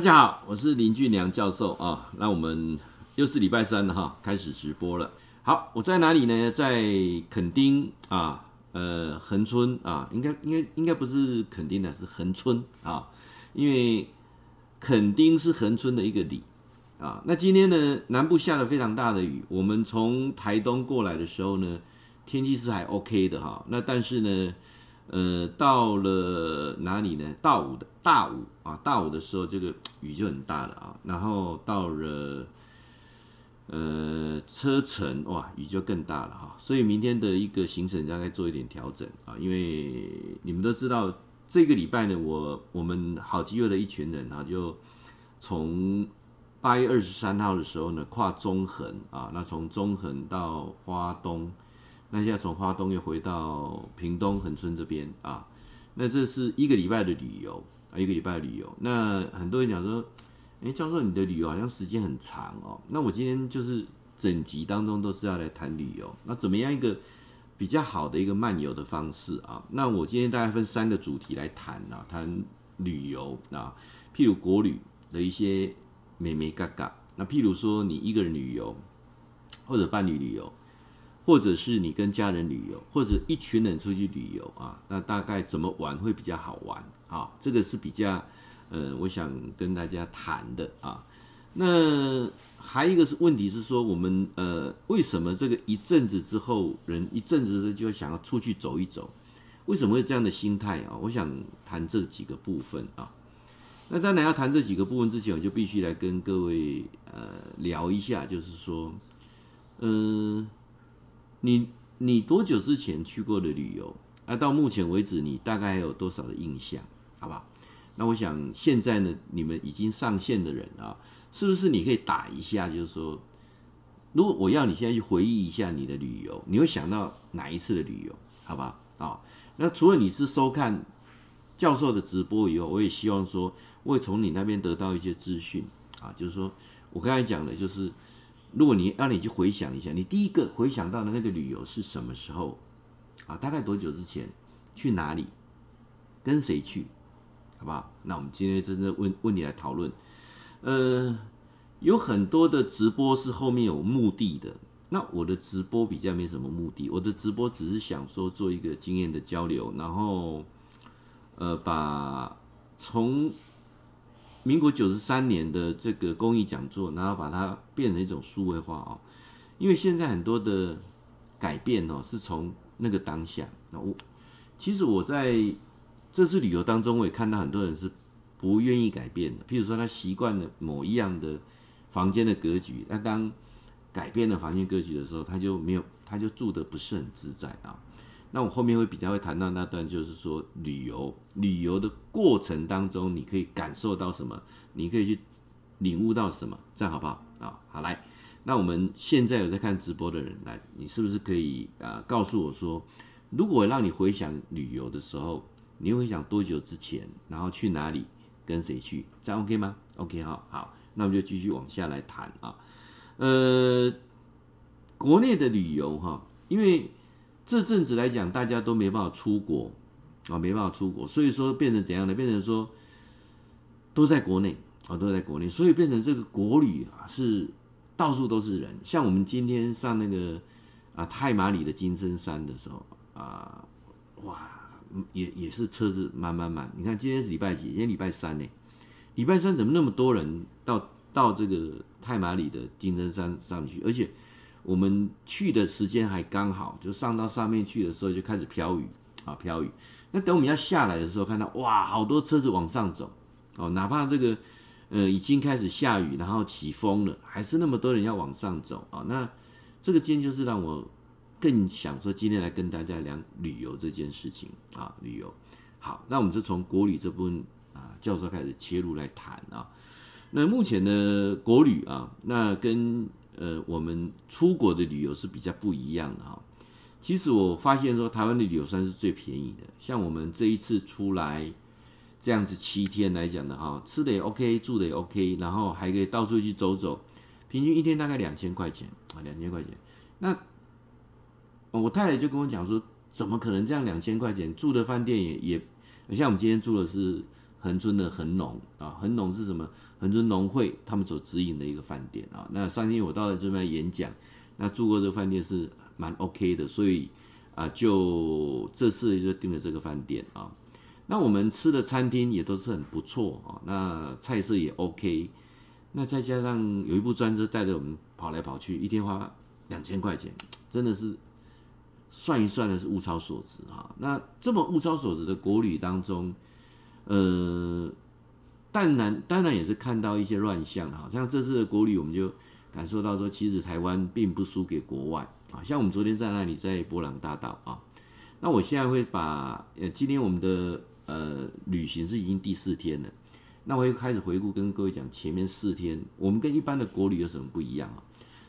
大家好，我是林俊良教授啊。那我们又是礼拜三了哈，开始直播了。好，我在哪里呢？在垦丁啊，呃，恒春啊，应该应该应该不是垦丁的，是恒春啊，因为垦丁是恒春的一个里啊。那今天呢，南部下了非常大的雨。我们从台东过来的时候呢，天气是还 OK 的哈。那但是呢，呃，到了哪里呢？大武的大武啊，大武的时候，这个 雨就很大了啊。然后到了呃车城，哇，雨就更大了哈。所以明天的一个行程大概做一点调整啊，因为你们都知道，这个礼拜呢，我我们好基友的一群人啊，就从八月二十三号的时候呢，跨中横啊，那从中横到花东。那现在从花东又回到屏东恒春这边啊，那这是一个礼拜的旅游啊，一个礼拜的旅游。那很多人讲说，哎，教授你的旅游好像时间很长哦。那我今天就是整集当中都是要来谈旅游，那怎么样一个比较好的一个漫游的方式啊？那我今天大概分三个主题来谈啊，谈旅游啊，譬如国旅的一些美眉嘎嘎，那譬如说你一个人旅游或者伴侣旅游。或者是你跟家人旅游，或者一群人出去旅游啊，那大概怎么玩会比较好玩啊？这个是比较，呃，我想跟大家谈的啊。那还有一个是问题是说，我们呃，为什么这个一阵子之后，人一阵子就想要出去走一走？为什么会这样的心态啊？我想谈这几个部分啊。那当然要谈这几个部分之前，我就必须来跟各位呃聊一下，就是说，嗯、你你多久之前去过的旅游？啊，到目前为止你大概有多少的印象？好不好？那我想现在呢，你们已经上线的人啊，是不是你可以打一下？就是说，如果我要你现在去回忆一下你的旅游，你会想到哪一次的旅游？好吧？啊，那除了你是收看教授的直播以后，我也希望说，我会从你那边得到一些资讯啊，就是说我刚才讲的，就是。如果你让你去回想一下，你第一个回想到的那个旅游是什么时候？啊，大概多久之前？去哪里？跟谁去？好不好？那我们今天真正问问你来讨论。呃，有很多的直播是后面有目的的，那我的直播比较没什么目的，我的直播只是想说做一个经验的交流，然后呃，把从。民国九十三年的这个公益讲座，然后把它变成一种数位化哦，因为现在很多的改变哦，是从那个当下。那我其实我在这次旅游当中，我也看到很多人是不愿意改变的。譬如说，他习惯了某一样的房间的格局，那当改变了房间格局的时候，他就没有，他就住得不是很自在啊。那我后面会比较会谈到那段，就是说旅游旅游的过程当中，你可以感受到什么？你可以去领悟到什么？这样好不好？啊，好来，那我们现在有在看直播的人来，你是不是可以啊、呃、告诉我说，如果让你回想旅游的时候，你会想多久之前，然后去哪里，跟谁去？这样 OK 吗？OK 好，好，那我们就继续往下来谈啊。呃，国内的旅游哈，因为。这阵子来讲，大家都没办法出国啊，没办法出国，所以说变成怎样呢？变成说都在国内啊，都在国内，所以变成这个国旅啊，是到处都是人。像我们今天上那个啊太麻里的金针山的时候啊，哇，也也是车子满满满。你看今天是礼拜几？今天礼拜三呢？礼拜三怎么那么多人到到这个太麻里的金针山上去？而且。我们去的时间还刚好，就上到上面去的时候就开始飘雨啊，飘雨。那等我们要下来的时候，看到哇，好多车子往上走哦，哪怕这个呃已经开始下雨，然后起风了，还是那么多人要往上走啊。那这个今天就是让我更想说，今天来跟大家聊旅游这件事情啊，旅游。好，那我们就从国旅这部分啊，教授开始切入来谈啊。那目前的国旅啊，那跟呃，我们出国的旅游是比较不一样的哈。其实我发现说，台湾的旅游算是最便宜的。像我们这一次出来这样子七天来讲的哈，吃的也 OK，住的也 OK，然后还可以到处去走走，平均一天大概两千块钱啊，两千块钱。那我太太就跟我讲说，怎么可能这样两千块钱住的饭店也也，像我们今天住的是恒春的恒隆啊，恒隆是什么？恒春农会他们所指引的一个饭店啊。那上天我到了这边演讲，那住过这个饭店是蛮 OK 的，所以啊，就这次就订了这个饭店啊。那我们吃的餐厅也都是很不错啊，那菜色也 OK。那再加上有一部专车带着我们跑来跑去，一天花两千块钱，真的是算一算的是物超所值啊。那这么物超所值的国旅当中，呃，当然当然也是看到一些乱象，好像这次的国旅我们就感受到说，其实台湾并不输给国外啊。像我们昨天在那里在伯朗大道啊，那我现在会把呃今天我们的呃旅行是已经第四天了。那我又开始回顾，跟各位讲前面四天，我们跟一般的国旅有什么不一样啊？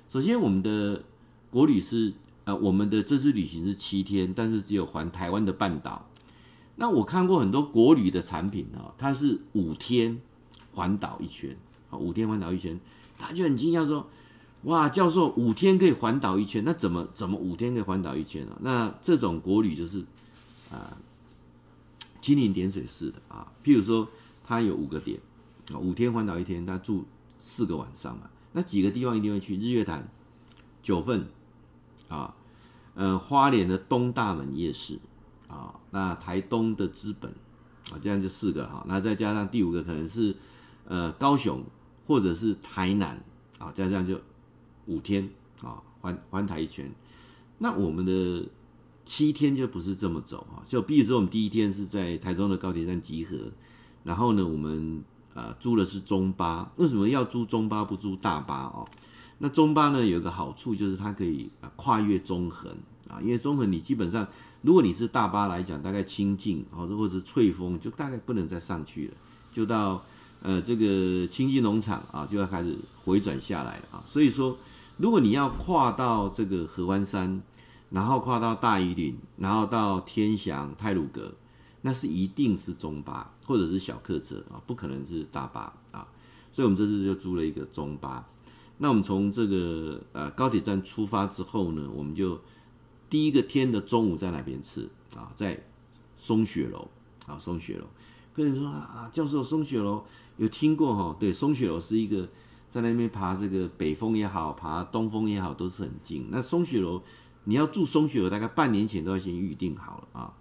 首先，我们的国旅是呃，我们的这次旅行是七天，但是只有环台湾的半岛。那我看过很多国旅的产品啊，它是五天环岛一圈，啊，五天环岛一圈，他就很惊讶说：“哇，教授五天可以环岛一圈，那怎么怎么五天可以环岛一圈啊？”那这种国旅就是啊，蜻蜓点水式的啊，譬如说。它有五个点，啊，五天环岛一天，他住四个晚上嘛。那几个地方一定会去：日月潭、九份，啊，呃，花莲的东大门夜市，啊，那台东的资本，啊，这样就四个哈。那再加上第五个可能是，呃，高雄或者是台南，啊，这样这样就五天，啊，环环台一圈。那我们的七天就不是这么走哈，就比如说我们第一天是在台中的高铁站集合。然后呢，我们呃租的是中巴，为什么要租中巴不租大巴哦？那中巴呢有一个好处就是它可以跨越中横啊，因为中横你基本上如果你是大巴来讲，大概清境或者或者翠峰就大概不能再上去了，就到呃这个清境农场啊就要开始回转下来了啊。所以说，如果你要跨到这个合欢山，然后跨到大禹岭，然后到天祥太鲁阁。那是一定是中巴或者是小客车啊，不可能是大巴啊，所以我们这次就租了一个中巴。那我们从这个呃高铁站出发之后呢，我们就第一个天的中午在哪边吃啊？在松雪楼啊，松雪楼。跟人说啊，教授松雪楼有听过哈？对，松雪楼是一个在那边爬这个北峰也好，爬东峰也好，都是很近。那松雪楼你要住松雪楼，大概半年前都要先预定好了啊。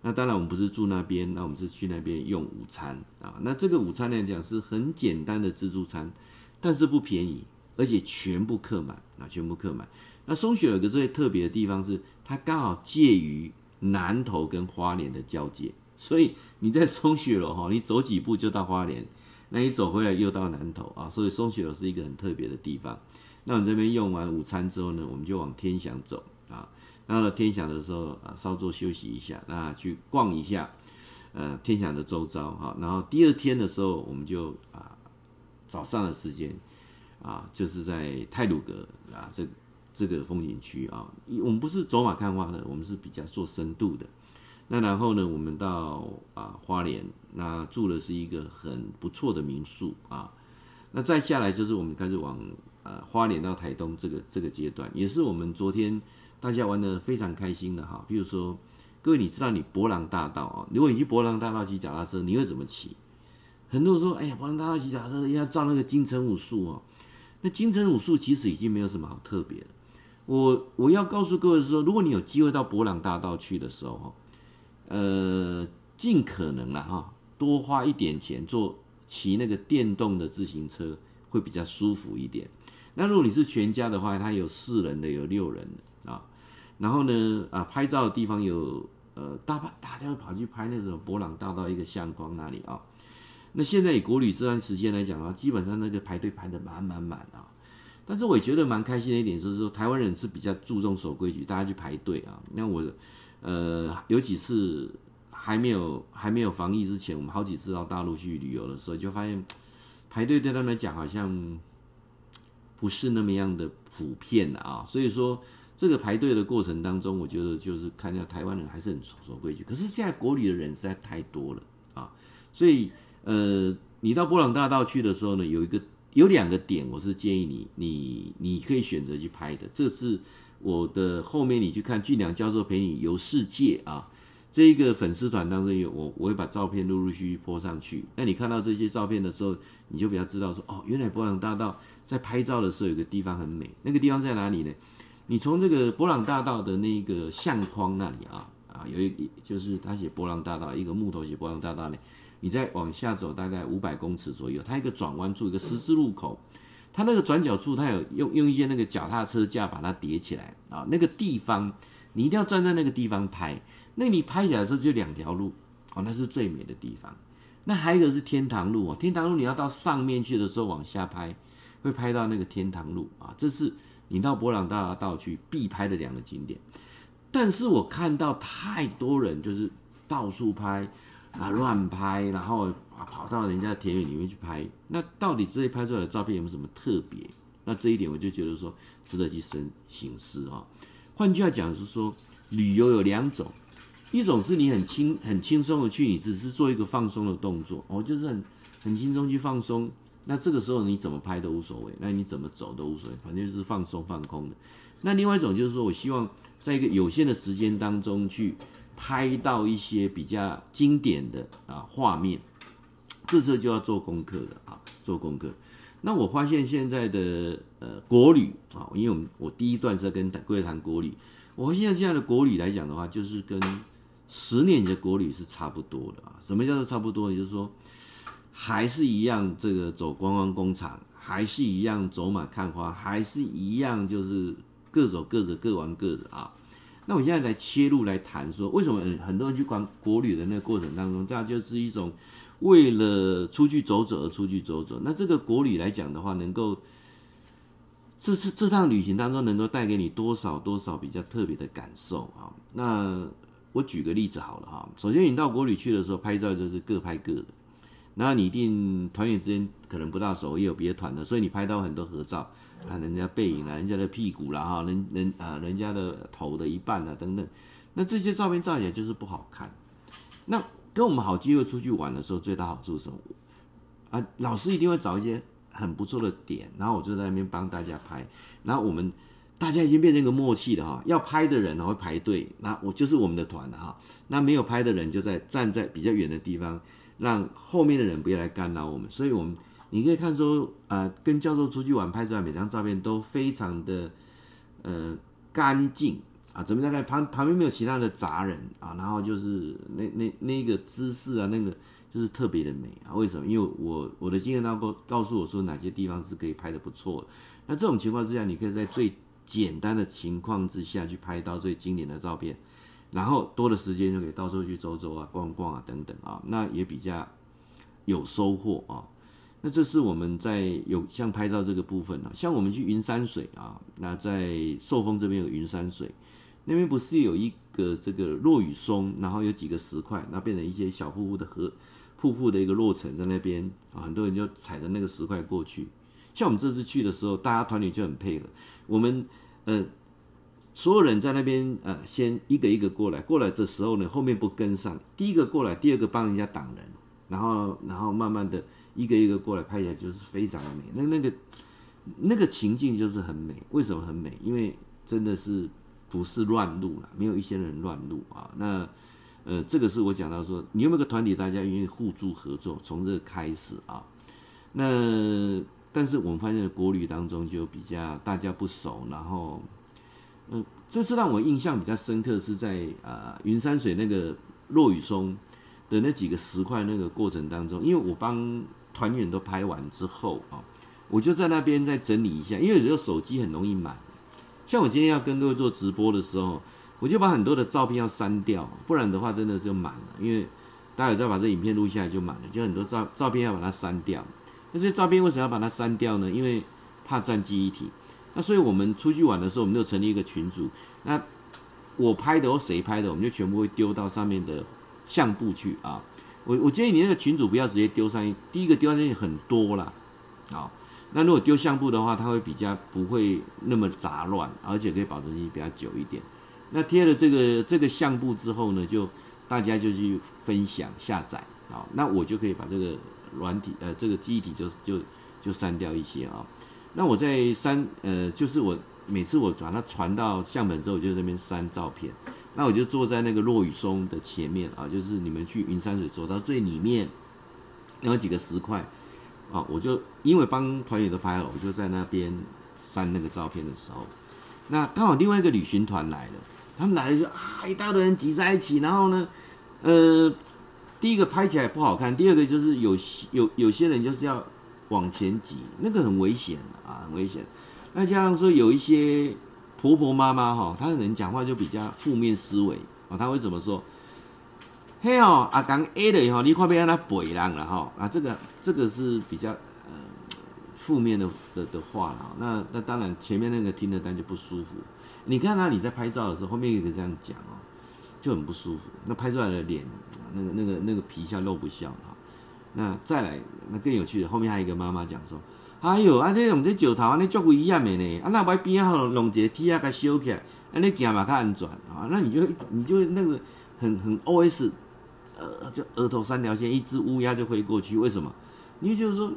那当然，我们不是住那边，那我们是去那边用午餐啊。那这个午餐来讲是很简单的自助餐，但是不便宜，而且全部客满啊，全部客满。那松雪有个最特别的地方是，它刚好介于南投跟花莲的交界，所以你在松雪楼哈，你走几步就到花莲，那你走回来又到南投啊，所以松雪楼是一个很特别的地方。那我们这边用完午餐之后呢，我们就往天祥走啊。到了天祥的时候啊，稍作休息一下，那去逛一下，呃，天祥的周遭哈。然后第二天的时候，我们就啊，早上的时间啊，就是在泰鲁阁啊，这这个风景区啊，我们不是走马看花的，我们是比较做深度的。那然后呢，我们到啊花莲，那住的是一个很不错的民宿啊。那再下来就是我们开始往呃花莲到台东这个这个阶段，也是我们昨天。大家玩得非常开心的哈，比如说，各位你知道你博朗大道啊，如果你去博朗大道骑脚踏车，你会怎么骑？很多人说，哎呀，博朗大道骑脚踏车要照那个金城武树哦。那金城武树其实已经没有什么好特别的。我我要告诉各位说，如果你有机会到博朗大道去的时候，呃，尽可能啦哈，多花一点钱坐骑那个电动的自行车会比较舒服一点。那如果你是全家的话，它有四人的，有六人的啊。然后呢，啊，拍照的地方有，呃，大把大家会跑去拍那种博朗大道一个相框那里啊。那现在以国旅这段时间来讲啊，基本上那个排队排得满满满啊。但是我也觉得蛮开心的一点就是说，台湾人是比较注重守规矩，大家去排队啊。那我，呃，有几次还没有还没有防疫之前，我们好几次到大陆去旅游的时候，就发现排队对他们来讲好像不是那么样的普遍的啊。所以说。这个排队的过程当中，我觉得就是看到台湾人还是很守规矩。可是现在国旅的人实在太多了啊，所以呃，你到伯朗大道去的时候呢，有一个有两个点，我是建议你你你可以选择去拍的。这是我的后面你去看俊良教授陪你游世界啊，这一个粉丝团当中有我，我会把照片陆陆续续泼上去。那你看到这些照片的时候，你就比较知道说，哦，原来博朗大道在拍照的时候有个地方很美。那个地方在哪里呢？你从这个博朗大道的那个相框那里啊啊，有一就是他写博朗大道，一个木头写博朗大道呢。你再往下走大概五百公尺左右，它一个转弯处，一个十字路口，它那个转角处，它有用用一些那个脚踏车架把它叠起来啊。那个地方你一定要站在那个地方拍。那你拍起来的时候就两条路哦，那是最美的地方。那还有一个是天堂路哦，天堂路你要到上面去的时候往下拍，会拍到那个天堂路啊。这是你到博朗大道去必拍的两个景点。但是我看到太多人就是到处拍啊，乱拍，然后啊跑到人家的田园里面去拍。那到底这些拍出来的照片有没有什么特别？那这一点我就觉得说值得去深省思啊。换句话讲是说，旅游有两种。一种是你很轻很轻松的去，你只是做一个放松的动作，哦，就是很很轻松去放松。那这个时候你怎么拍都无所谓，那你怎么走都无所谓，反正就是放松放空的。那另外一种就是说我希望在一个有限的时间当中去拍到一些比较经典的啊画面，这时候就要做功课的啊，做功课。那我发现现在的呃国旅啊，因为我们我第一段是在跟贵谈国旅，我现在现在的国旅来讲的话，就是跟十年的国旅是差不多的啊，什么叫做差不多？也就是说，还是一样这个走观光工厂，还是一样走马看花，还是一样就是各走各的，各玩各的啊。那我现在来切入来谈说，为什么很多人去管国旅的那个过程当中，大家就是一种为了出去走走而出去走走。那这个国旅来讲的话，能够这次这趟旅行当中能够带给你多少多少比较特别的感受啊？那。我举个例子好了哈，首先你到国旅去的时候拍照就是各拍各的，那你一定团员之间可能不大熟，也有别的团的，所以你拍到很多合照啊，人家背影啊，人家的屁股啦哈，人人啊，人家的头的一半啊等等，那这些照片照起来就是不好看。那跟我们好机会出去玩的时候，最大好处是什么？啊，老师一定会找一些很不错的点，然后我就在那边帮大家拍，然后我们。大家已经变成一个默契了哈，要拍的人会排队，那我就是我们的团了哈。那没有拍的人就在站在比较远的地方，让后面的人不要来干扰我们。所以，我们你可以看出、呃，跟教授出去玩拍出来每张照片都非常的呃干净啊，怎么在看旁旁边没有其他的杂人啊，然后就是那那那个姿势啊，那个就是特别的美啊。为什么？因为我我的经验当中告诉我说哪些地方是可以拍得不错的。那这种情况之下，你可以在最简单的情况之下去拍到最经典的照片，然后多的时间就可以到处去走走啊、逛逛啊等等啊，那也比较有收获啊。那这是我们在有像拍照这个部分啊，像我们去云山水啊，那在寿丰这边有云山水，那边不是有一个这个落雨松，然后有几个石块，那变成一些小瀑布的河瀑布的一个落成在那边啊，很多人就踩着那个石块过去。像我们这次去的时候，大家团里就很配合。我们呃，所有人在那边呃，先一个一个过来，过来这时候呢，后面不跟上，第一个过来，第二个帮人家挡人，然后然后慢慢的一个一个过来，拍起来就是非常的美。那那个那个情境就是很美。为什么很美？因为真的是不是乱入了，没有一些人乱入啊。那呃，这个是我讲到说，你有没有个团体，大家愿意互助合作，从这开始啊，那。但是我们发现国旅当中就比较大家不熟，然后，嗯、呃，这次让我印象比较深刻是在啊、云山水那个落羽松的那几个石块那个过程当中，因为我帮团员都拍完之后啊，我就在那边再整理一下，因为有时候手机很容易满，像我今天要跟各位做直播的时候，我就把很多的照片要删掉，不然的话真的就满了，因为待会再把这影片录下来就满了，就很多照照片要把它删掉。那这些照片为什么要把它删掉呢？因为怕占记忆体。那所以我们出去玩的时候，我们就成立一个群组。那我拍的或谁拍的，我们就全部会丢到上面的相簿去啊。我我建议你那个群主不要直接丢上去，第一个丢上去很多啦。好，那如果丢相簿的话，它会比较不会那么杂乱，而且可以保存期比较久一点。那贴了这个这个相簿之后呢，就大家就去分享下载啊，那我就可以把这个。软体呃，这个记忆体就就就删掉一些啊。那我在删呃，就是我每次我把它传到相本之后，我就在这边删照片。那我就坐在那个落雨松的前面啊，就是你们去云山水走到最里面，有几个石块啊，我就因为帮团员都拍了，我就在那边删那个照片的时候，那刚好另外一个旅行团来了，他们来了就啊一大堆人挤在一起，然后呢，呃，第一个拍起来不好看，第二个就是有有有些人就是要往前挤，那个很危险啊，很危险。那加上说有一些。婆婆妈妈哈，她可能讲话就比较负面思维啊，她会怎么说？嘿哦，阿刚 A 的哈，你快别让他背人了哈啊，这个这个是比较呃负面的的的话了。那那当然前面那个听的单就不舒服。你看他你在拍照的时候，后面一个这样讲哦，就很不舒服。那拍出来的脸，那个那个那个皮笑肉不笑哈。那再来，那更有趣的，后面还有一个妈妈讲说。哎呦，啊，这用这石头，安尼足危险的呢。啊，那摆边啊，弄弄一个梯啊，给修起来，安尼行嘛较安全啊。那你就你就那个很很 O S，呃，就额头三条线，一只乌鸦就飞过去。为什么？因为就是说，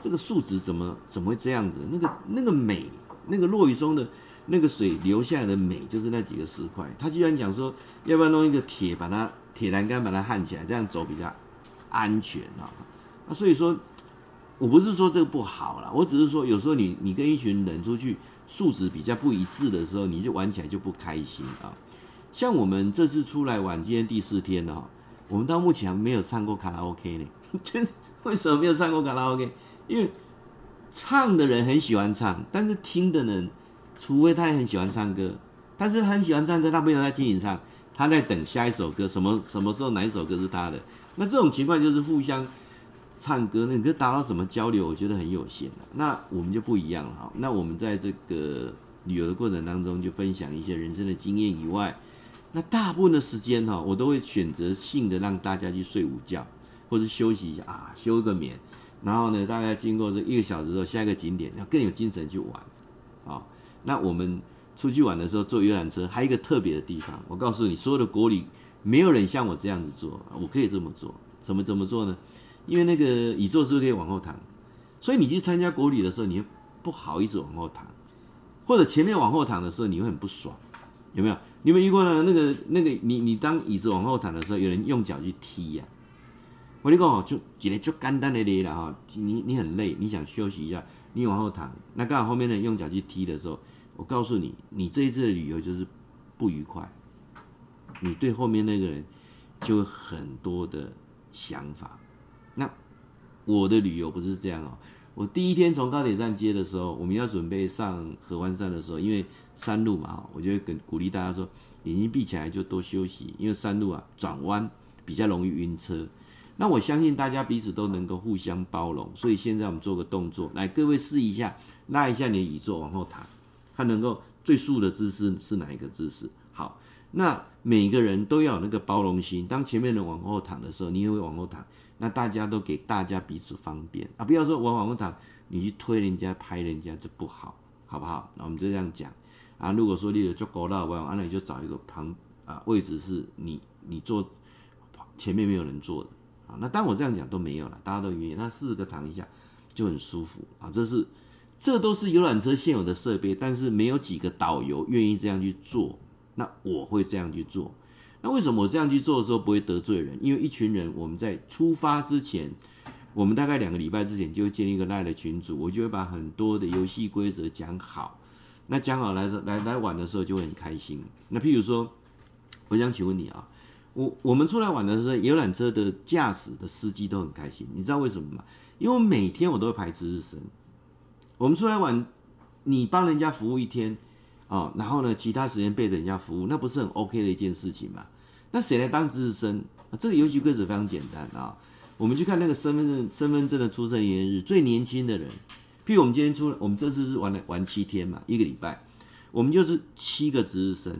这个树脂怎么怎么会这样子？那个那个美，那个落雨松的那个水流下来的美，就是那几个石块。他居然讲说，要不要弄一个铁把它铁栏杆把它焊起来，这样走比较安全啊。那所以说。我不是说这个不好啦，我只是说有时候你你跟一群人出去素质比较不一致的时候，你就玩起来就不开心啊。像我们这次出来玩，今天第四天了，我们到目前还没有唱过卡拉 OK 呢。真 为什么没有唱过卡拉 OK？因为唱的人很喜欢唱，但是听的人，除非他也很喜欢唱歌，但是他很喜欢唱歌，他没有在听你唱，他在等下一首歌，什么什么时候哪一首歌是他的？那这种情况就是互相。唱歌，那你达到什么交流？我觉得很有限的。那我们就不一样了哈。那我们在这个旅游的过程当中，就分享一些人生的经验以外，那大部分的时间哈，我都会选择性的让大家去睡午觉，或者休息一下啊，休个眠。然后呢，大概经过这一个小时之后，下一个景点要更有精神去玩。啊，那我们出去玩的时候坐游览车，还有一个特别的地方，我告诉你，所有的国旅没有人像我这样子做，我可以这么做。怎么怎么做呢？因为那个椅座是不是可以往后躺？所以你去参加国旅的时候，你不好意思往后躺，或者前面往后躺的时候，你会很不爽，有没有？你有没有遇过呢？那个那个，你你当椅子往后躺的时候，有人用脚去踢呀、我跟你讲就今天就简单的累了哈，你你很累，你想休息一下，你往后躺，那刚好后面的人用脚去踢的时候，我告诉你，你这一次的旅游就是不愉快，你对后面那个人就很多的想法。我的旅游不是这样哦。我第一天从高铁站接的时候，我们要准备上合欢山的时候，因为山路嘛，我就会跟鼓励大家说，眼睛闭起来就多休息，因为山路啊转弯比较容易晕车。那我相信大家彼此都能够互相包容，所以现在我们做个动作，来各位试一下，拉一下你的椅座往后躺，看能够最竖的姿势是哪一个姿势。那每个人都要有那个包容心，当前面人往后躺的时候，你也会往后躺。那大家都给大家彼此方便啊，不要说我往后躺，你去推人家、拍人家，这不好，好不好？那我们就这样讲啊。如果说你有足够大，完，那你就找一个旁啊位置是你你坐前面没有人坐的啊。那当我这样讲都没有了，大家都愿意，那四个躺一下就很舒服啊。这是这都是游览车现有的设备，但是没有几个导游愿意这样去做，那我会这样去做。那为什么我这样去做的时候不会得罪人？因为一群人，我们在出发之前，我们大概两个礼拜之前就会建立一个赖的群组，我就会把很多的游戏规则讲好。那讲好来来来玩的时候就会很开心。那譬如说，我想请问你啊，我我们出来玩的时候，游览车的驾驶的司机都很开心，你知道为什么吗？因为每天我都会排值日生。我们出来玩，你帮人家服务一天啊，然后呢，其他时间被人家服务，那不是很 OK 的一件事情嘛？那谁来当值日生？这个游戏规则非常简单啊！我们去看那个身份证，身份证的出生年月日，最年轻的人，譬如我们今天出，我们这次是玩了玩七天嘛，一个礼拜，我们就是七个值日生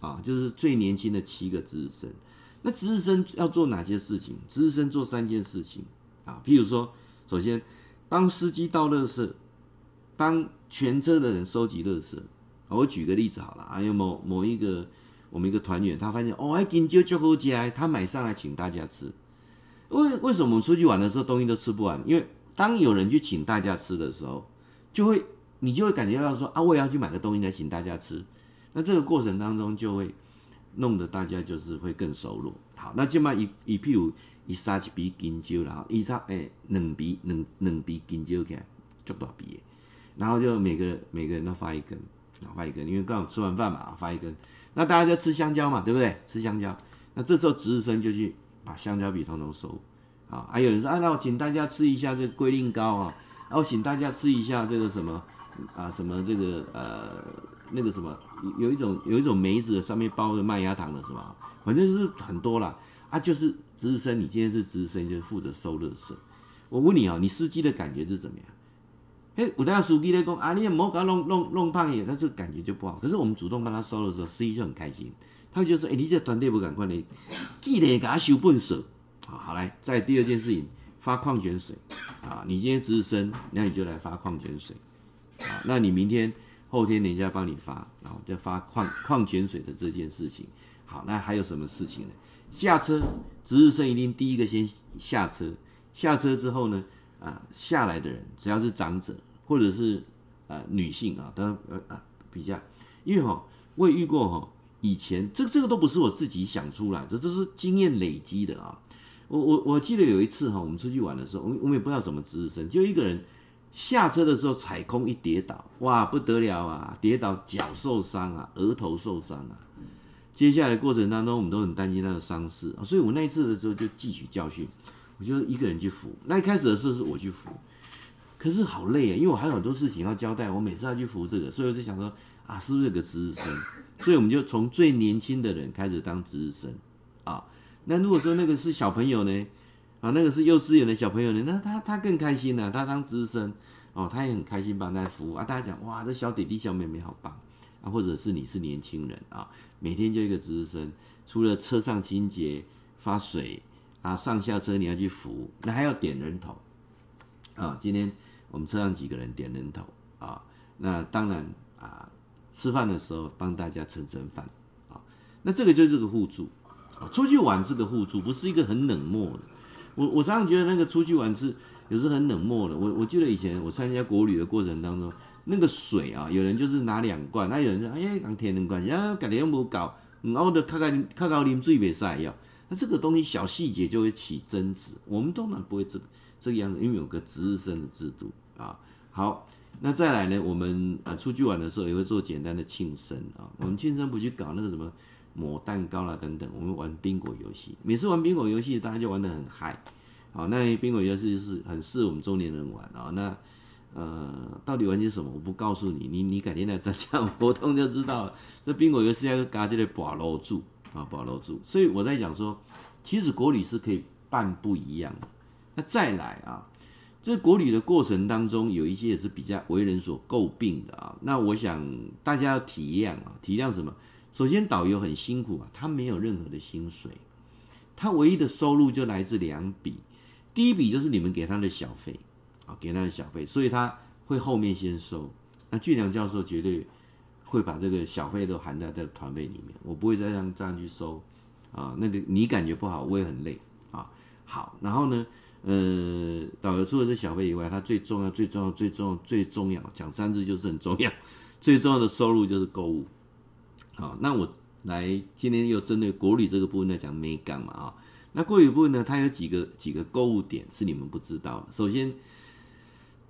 啊，就是最年轻的七个值日生。那值日生要做哪些事情？值日生做三件事情啊，譬如说，首先帮司机倒垃圾，帮全车的人收集垃圾。我举个例子好了，啊有某某一个。我们一个团员，他发现哦，还金蕉就好吃，他买上来请大家吃。为为什么我们出去玩的时候东西都吃不完？因为当有人去请大家吃的时候，就会你就会感觉到说啊，我也要去买个东西来请大家吃。那这个过程当中就会弄得大家就是会更熟络。好，那就嘛一一譬如一杀一笔金蕉然后一杀诶两笔两两笔金蕉起来足大笔，然后就每个每个人都发一根，啊发一根，因为刚好吃完饭嘛，发一根。那大家就吃香蕉嘛，对不对？吃香蕉。那这时候值日生就去把香蕉笔统统收。啊，还有人说啊，那我请大家吃一下这个龟苓膏啊，然后请大家吃一下这个什么啊，什么这个呃那个什么，有一种有一种梅子上面包着麦芽糖的是吧？反正就是很多啦。啊，就是值日生，你今天是值日生，就是负责收垃圾。我问你啊，你司机的感觉是怎么样？哎，有的司机在讲啊，你也莫搞弄弄弄胖一点，他这个感觉就不好。可是我们主动帮他收的时候，司机就很开心，他就说，哎，你这团队不赶快的，记得给他收粪扫。好，好来，再第二件事情，发矿泉水啊！你今天值日生，那你就来发矿泉水啊！那你明天、后天人家帮你发，然后再发矿矿泉水的这件事情。好，那还有什么事情呢？下车，值日生一定第一个先下车。下车之后呢，啊，下来的人只要是长者或者是呃女性啊，都呃啊比较，因为哈、哦，我也遇过哈、以前这个这个都不是我自己想出来，这都是经验累积的啊。我我我记得有一次哈，我们出去玩的时候，我我们也不知道什么值日生，就一个人下车的时候踩空一跌倒，哇不得了啊，跌倒脚受伤啊，额头受伤啊。接下来过程当中，我们都很担心他的伤势，所以我那一次的时候就汲取教训，我就一个人去扶。那一开始的时候是我去扶，可是好累啊，因为我还有很多事情要交代，我每次要去扶这个，所以我就想说啊，是不是有个值日生？所以我们就从最年轻的人开始当值日生啊。那如果说那个是小朋友呢，啊，那个是幼稚园的小朋友呢，那他他更开心了，啊，他当值日生哦，他也很开心帮大家服务啊。大家讲哇，这小弟弟小妹妹好棒啊，或者是你是年轻人啊，每天就一个值日生，除了车上清洁、发水啊，上下车你要去扶，那还要点人头啊。今天我们车上几个人点人头啊，那当然啊，吃饭的时候帮大家盛盛饭啊，那这个就是个互助。啊出去玩是个互助，不是一个很冷漠的。我我常常觉得那个出去玩是有时很冷漠的。我我记得以前我参加国旅的过程当中，那个水啊，有人就是拿两罐，那有人说哎呀，讲天然关系啊，改天又没搞，然后就看看看到啉水袂使要。那这个东西小细节就会起争执。我们当然不会这个这个样子，因为有个值日生的制度啊。好，那再来呢，我们啊出去玩的时候也会做简单的庆生啊。我们庆生不去搞那个什么。抹蛋糕啦等等，我们玩宾果游戏。每次玩宾果游戏，大家就玩得很嗨。好，那宾果游戏是很适合我们中年人玩啊。那呃，到底玩些什么？我不告诉你，你你改天来参加活动就知道了。这宾果游戏要搞这个保楼住啊，保留住。所以我在讲说，其实国旅是可以办不一样的。那再来啊，这国旅的过程当中，有一些也是比较为人所诟病的啊。那我想大家要体谅啊，体谅什么？首先，导游很辛苦啊，他没有任何的薪水，他唯一的收入就来自两笔，第一笔就是你们给他的小费，啊，给他的小费，所以他会后面先收。那俊良教授绝对会把这个小费都含在这个团费里面，我不会再让这样去收，啊，那个你感觉不好，我也很累啊。好，然后呢，呃，导游除了这小费以外，他最重要、最重要、最重要、最重要，讲三次就是很重要，最重要的收入就是购物。好，那我来今天又针对国旅这个部分来讲美感嘛啊。那国旅部分呢，它有几个几个购物点是你们不知道的。首先，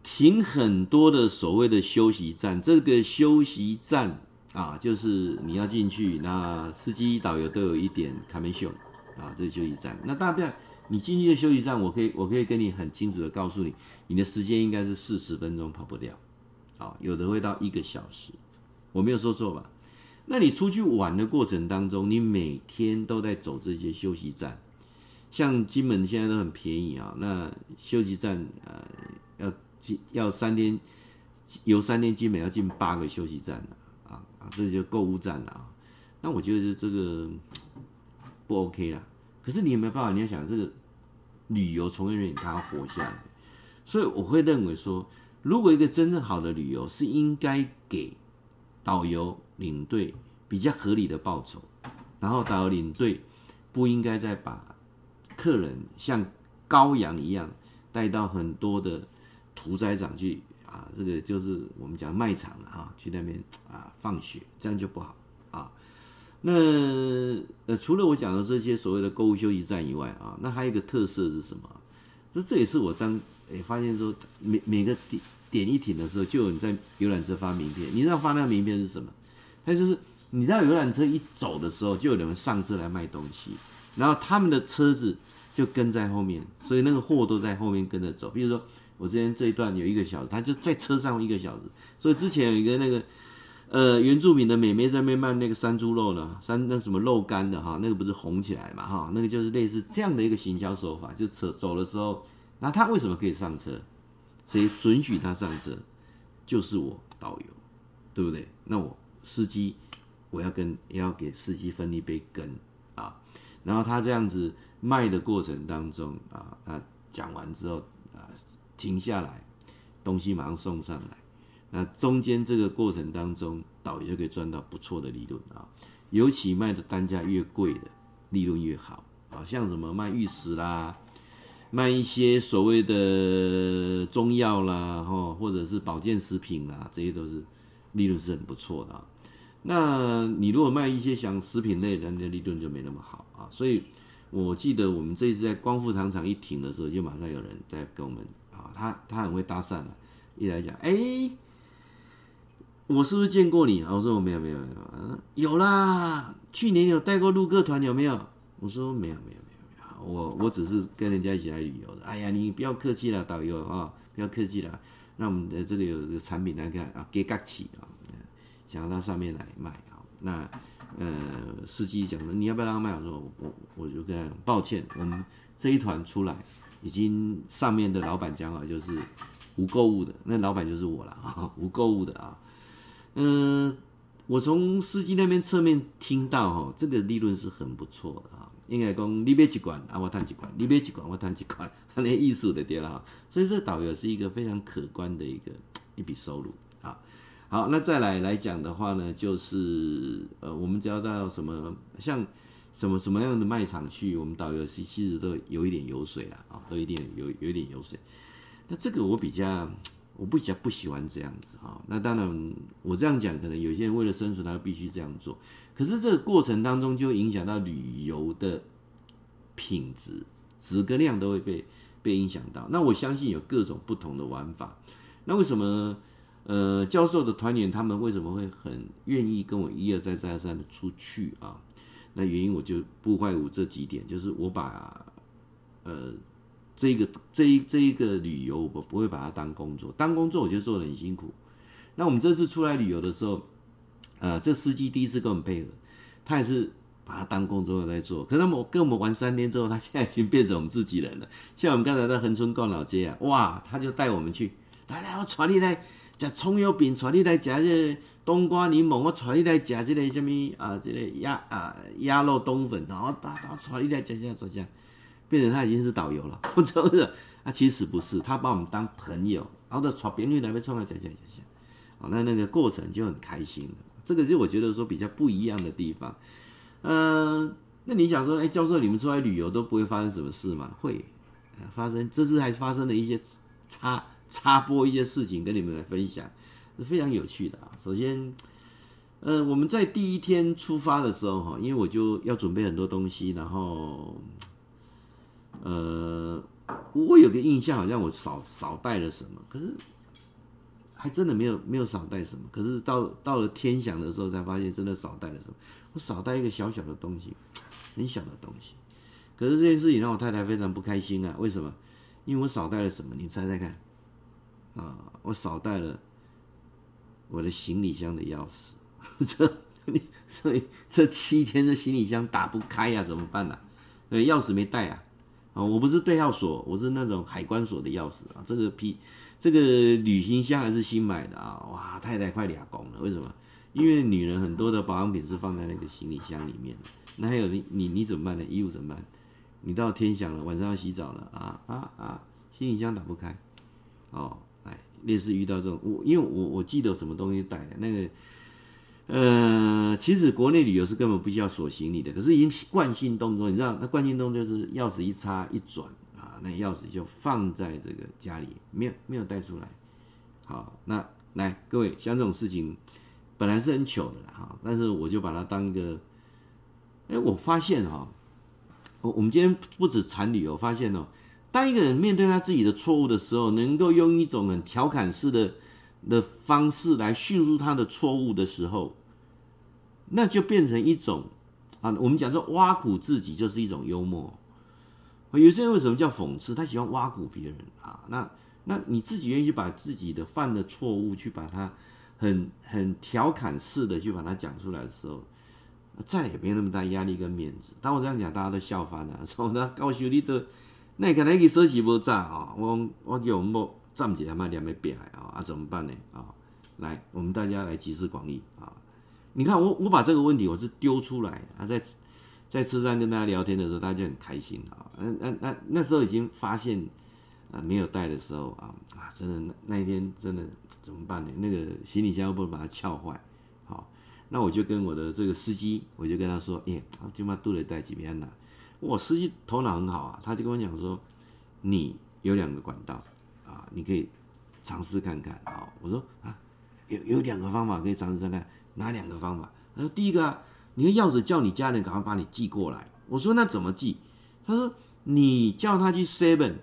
停很多的所谓的休息站，这个休息站啊，就是你要进去，那司机导游都有一点 commission 啊，这个休息站。那大不了你进去的休息站，我可以我可以跟你很清楚的告诉你，你的时间应该是四十分钟跑不掉，啊，有的会到一个小时，我没有说错吧？那你出去玩的过程当中，你每天都在走这些休息站，像金门现在都很便宜啊。那休息站呃要进要三天游三天基本要进八个休息站啊啊，这就购物站了啊。那我觉得这个不 OK 啦。可是你有没有办法？你要想这个旅游从业人员他要活下来，所以我会认为说，如果一个真正好的旅游是应该给导游。领队比较合理的报酬，然后导游领队不应该再把客人像羔羊一样带到很多的屠宰场去啊，这个就是我们讲卖场了啊，去那边啊放血，这样就不好啊。那呃，除了我讲的这些所谓的购物休息站以外啊，那还有一个特色是什么？这这也是我当诶、发现说，每每个点点一停的时候，就有人在游览车发名片。你知道发那个名片是什么？它就是你知道游览车一走的时候，就有人上车来卖东西，然后他们的车子就跟在后面，所以那个货都在后面跟着走。比如说我之前这一段有一个小时，他就在车上一个小时。所以之前有一个那个。呃，原住民的美眉在那边卖那个山猪肉呢，山那什么肉干的哈，那个不是红起来嘛哈，那个就是类似这样的一个行销手法，就车走的时候，那他为什么可以上车？谁准许他上车？就是我导游，对不对？那我司机，我要跟也要给司机分一杯羹啊。然后他这样子卖的过程当中啊，他讲完之后啊，停下来，东西马上送上来。那中间这个过程当中，导游就可以赚到不错的利润啊，尤其卖的单价越贵的，利润越好啊。像什么卖玉石啦，卖一些所谓的中药啦，哈，或者是保健食品啦，这些都是利润是很不错的啊。那你如果卖一些像食品类的，那利润就没那么好啊。所以我记得我们这一次在光复糖厂一停的时候，就马上有人在跟我们，他他很会搭讪的，一来讲，哎。我是不是见过你啊？我说我没有没有没有，有啦，去年有带过陆客团有没有？我说没有没有没有没有，我我只是跟人家一起来旅游的。哎呀，你不要客气了，导游啊，不要客气了。那我们的这个有一个产品来看啊，给嘎起啊，想要到上面来卖啊。那呃，司机讲说你要不要让他卖？我说我我就跟他讲，抱歉，我们这一团出来，已经上面的老板讲好，就是无购物的，那老板就是我了啊，无购物的啊。嗯、呃，我从司机那边侧面听到哈，这个利润是很不错的啊。应该讲你买一罐啊，我赚几罐；你别几管，我赚几罐，他那意思的对了哈。所以这导游是一个非常可观的一个一笔收入啊。好，那再来来讲的话呢，就是呃，我们只要到什么像什么什么样的卖场去，我们导游其其实都有一点油水了啊，都一点有有一点油水。那这个我比较。我不想不喜欢这样子哈，那当然我这样讲，可能有些人为了生存，他必须这样做。可是这个过程当中，就影响到旅游的品质，质跟量都会被被影响到。那我相信有各种不同的玩法。那为什么呃教授的团员他们为什么会很愿意跟我一而再再而三的出去啊？那原因我就不外乎这几点，就是我把呃。这个这一这一个旅游，我不会把它当工作，当工作我就做的很辛苦。那我们这次出来旅游的时候，呃，这司机第一次跟我们配合，他也是把它当工作在做。可是我跟我们玩三天之后，他现在已经变成我们自己人了。像我们刚才在恒春逛老街啊，哇，他就带我们去，来来，我传你来食葱油饼，带你来食这冬瓜柠檬，我带你来食这个什么啊，这个鸭啊鸭肉冬粉，然后带带你来食这这这。变成他已经是导游了，不知道是？他其实不是，他把我们当朋友，然后在传别人来被冲来讲讲讲讲，哦，那那个过程就很开心。这个就我觉得说比较不一样的地方。嗯、那你想说，哎，教授，你们出来旅游都不会发生什么事吗？会，发生。这次还发生了一些差插播一些事情跟你们来分享，是非常有趣的啊。首先，呃，我们在第一天出发的时候哈，因为我就要准备很多东西，然后。呃，我有个印象，好像我少少带了什么，可是还真的没有没有少带什么。可是到到了天祥的时候，才发现真的少带了什么。我少带一个小小的东西，很小的东西。可是这件事情让我太太非常不开心啊！为什么？因为我少带了什么？你猜猜看。啊，我少带了我的行李箱的钥匙。这你 所以这七天的行李箱打不开呀，怎么办呢？对，钥匙没带啊。啊，我不是对号锁，我是那种海关锁的钥匙啊。这个皮，这个旅行箱还是新买的啊。哇，太太快俩工了，为什么？因为女人很多的保养品是放在那个行李箱里面的。那还有你你你怎么办呢？衣服怎么办？你到天祥了，晚上要洗澡了啊啊啊！行李箱打不开。哦，类似遇到这种，我因为我我记得什么东西带那个。呃，其实国内旅游是根本不需要锁行李的，可是已经惯性动作，你知道，那惯性动作就是钥匙一插一转啊，那钥匙就放在这个家里，没有没有带出来。好，那来各位，像这种事情本来是很糗的啦哈，但是我就把它当一个哎，我发现哈、哦，我我们今天不止谈旅游，发现哦，当一个人面对他自己的错误的时候，能够用一种很调侃式的的方式来叙述他的错误的时候，那就变成一种啊，我们讲说挖苦自己就是一种幽默。有些人为什么叫讽刺？他喜欢挖苦别人啊。那那你自己愿意把自己的犯的错误去把它很很调侃式的去把它讲出来的时候。再也没有那么大压力跟面子。当我这样讲，大家都笑翻了。说那高修你都，那你可能去说起无炸啊！我我叫我们站起来嘛，两边别来啊！啊，怎么办呢？啊，来，我们大家来集思广益啊！你看我我把这个问题我是丢出来啊，在在车上跟大家聊天的时候，大家就很开心啊。那那那那时候已经发现啊没有带的时候啊啊，真的那那一天真的怎么办呢？那个行李箱又不能把它撬坏。好那我就跟我的这个司机，我就跟他说：“哎、欸，今晚肚里带几片呢？”我司机头脑很好啊，他就跟我讲说：“你有两个管道啊，你可以尝试看看啊。”我说：“啊，有有两个方法可以尝试看看，哪两个方法？”他说：“第一个啊，你的钥匙叫你家人赶快把你寄过来。”我说：“那怎么寄？”他说：“你叫他去 Seven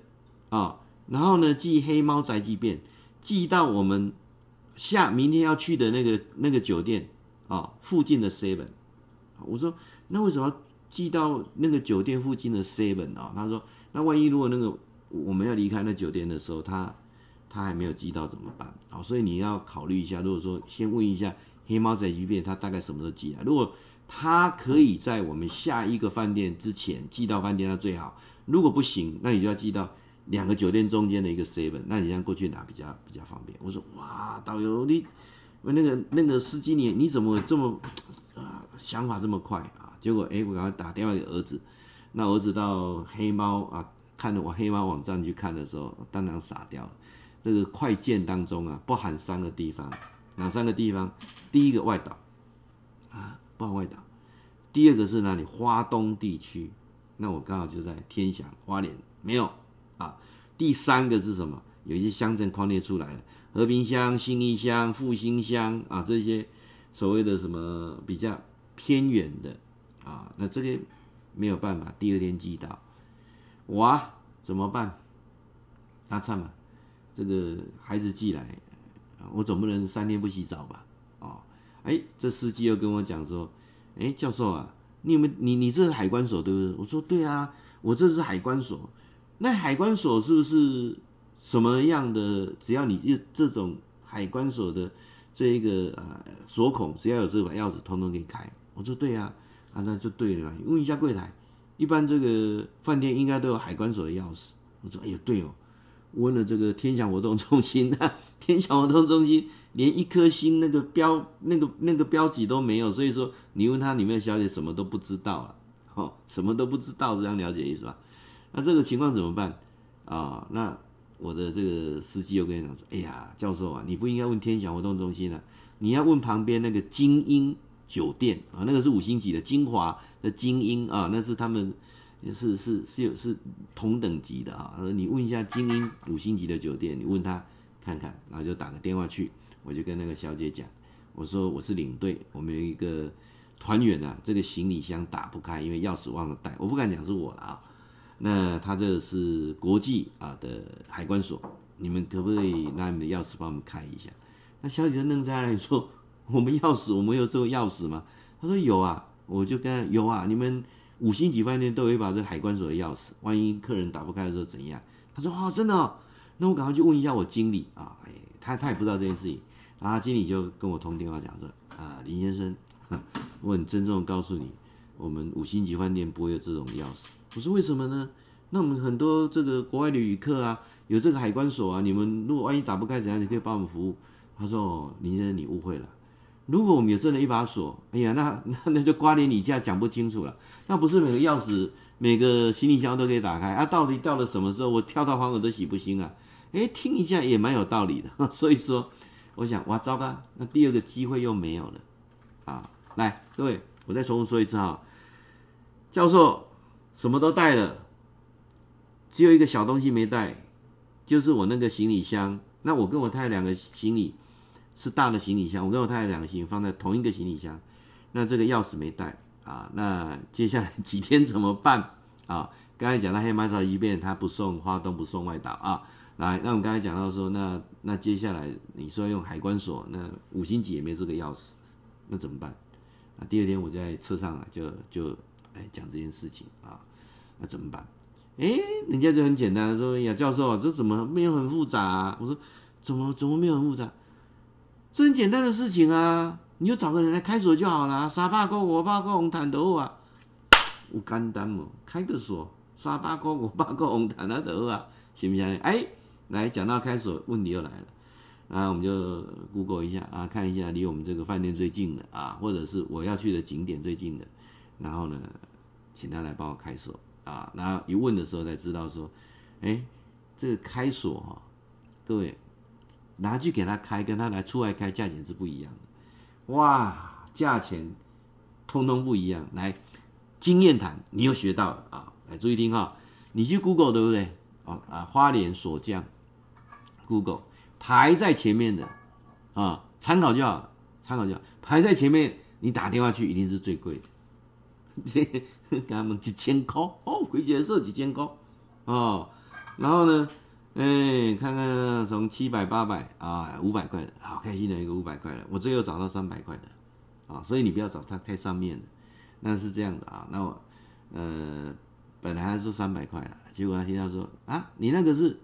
啊，然后呢寄黑猫宅急便，寄到我们下明天要去的那个那个酒店。”啊，附近的 seven，我说那为什么要寄到那个酒店附近的 seven 啊？他说那万一如果那个我们要离开那酒店的时候，他他还没有寄到怎么办？好，所以你要考虑一下。如果说先问一下黑猫宅急便，他大概什么时候寄来？如果他可以在我们下一个饭店之前寄到饭店，那最好。如果不行，那你就要寄到两个酒店中间的一个 seven，那你这样过去拿比较比较方便。我说哇，导游你。那个那个司机你你怎么这么啊想法这么快啊？结果哎，我赶快打电话给儿子，那儿子到黑猫啊看了我黑猫网站去看的时候，当场傻掉了。这个快件当中啊，不含三个地方，哪三个地方？第一个外岛啊，不含外岛。第二个是哪里？花东地区，那我刚好就在天祥花莲，没有啊。第三个是什么？有一些乡镇框列出来了。和平乡、新义乡、复兴乡啊，这些所谓的什么比较偏远的啊，那这个没有办法，第二天寄到，我啊，怎么办？阿灿嘛，这个孩子寄来，我总不能三天不洗澡吧？哦，哎，这司机又跟我讲说，哎，教授啊，你有没有你你这是海关所对不对？我说对啊，我这是海关所，那海关所是不是？什么样的？只要你这这种海关所的这一个呃锁孔，只要有这把钥匙，通通可以开。我说对呀，啊，啊那就对了。问一下柜台，一般这个饭店应该都有海关所的钥匙。我说哎呀对哦，问了这个天祥活动中心，那 天祥活动中心连一颗星那个标那个那个标记都没有，所以说你问他里面的小姐什么都不知道了，哦，什么都不知道，这样了解意思吧？那这个情况怎么办啊？那。我的这个司机又跟你讲说：“哎呀，教授啊，你不应该问天祥活动中心啊，你要问旁边那个精英酒店啊，那个是五星级的，精华的精英啊，那是他们是是是有是同等级的啊。你问一下精英五星级的酒店，你问他看看，然后就打个电话去，我就跟那个小姐讲，我说我是领队，我们有一个团员啊，这个行李箱打不开，因为钥匙忘了带，我不敢讲是我了啊。”那他这是国际啊的海关所，你们可不可以拿你们的钥匙帮我们开一下？那小姐就愣在那里说：“ 我们钥匙，我们有这个钥匙吗？”他说：“有啊。”我就跟他：“有啊，你们五星级饭店都有一把这海关所的钥匙，万一客人打不开的时候怎样？”他说：“哦，真的哦。”那我赶快去问一下我经理啊，哎，他他也不知道这件事情，然后经理就跟我通电话讲说：“啊，林先生，我很郑重告诉你，我们五星级饭店不会有这种钥匙。”我说为什么呢？那我们很多这个国外的旅客啊，有这个海关锁啊，你们如果万一打不开怎样？你可以帮我们服务。他说：“哦，林先生，你误会了。如果我们有这样一把锁，哎呀，那那那就瓜连理架讲不清楚了。那不是每个钥匙、每个行李箱都可以打开啊？到底到了什么时候，我跳到黄河都洗不清啊？哎，听一下也蛮有道理的。所以说，我想哇，糟糕，那第二个机会又没有了啊！来，各位，我再重复说一次哈，教授。什么都带了，只有一个小东西没带，就是我那个行李箱。那我跟我太太两个行李是大的行李箱，我跟我太太两个行李放在同一个行李箱。那这个钥匙没带啊，那接下来几天怎么办啊？刚才讲到黑马草一遍，他不送花东，不送外岛啊。来，那我们刚才讲到说，那那接下来你说用海关锁，那五星级也没这个钥匙，那怎么办？啊，第二天我在车上啊，就就来讲这件事情啊，那怎么办？哎，人家就很简单说，呀，教授，这怎么没有很复杂？我说，怎么怎么没有很复杂？这很简单的事情啊，你就找个人来开锁就好了，三百块五百块红毯都啊，有简单嘛，开个锁，三百块五百块红毯那都好啊，行不行？哎。来讲到开锁，问题又来了，那我们就 Google 一下啊，看一下离我们这个饭店最近的啊，或者是我要去的景点最近的，然后呢，请他来帮我开锁啊。然后一问的时候才知道说，哎，这个开锁哈，各位拿去给他开，跟他来出来开价钱是不一样的，哇，价钱通通不一样。来，经验谈，你又学到了啊，来注意听哈，你去 Google 对不对？啊啊，花莲锁匠。Google 排在前面的啊，参考就好，参考就好。排在前面，你打电话去一定是最贵的，给他们几千块哦，回角色几千块哦。然后呢，哎，看看从七百八百啊，五百块，好开心的一个五百块的，我最后找到三百块的啊，所以你不要找它太上面的，那是这样的啊。那我呃本来还说三百块了，结果他听到说啊，你那个是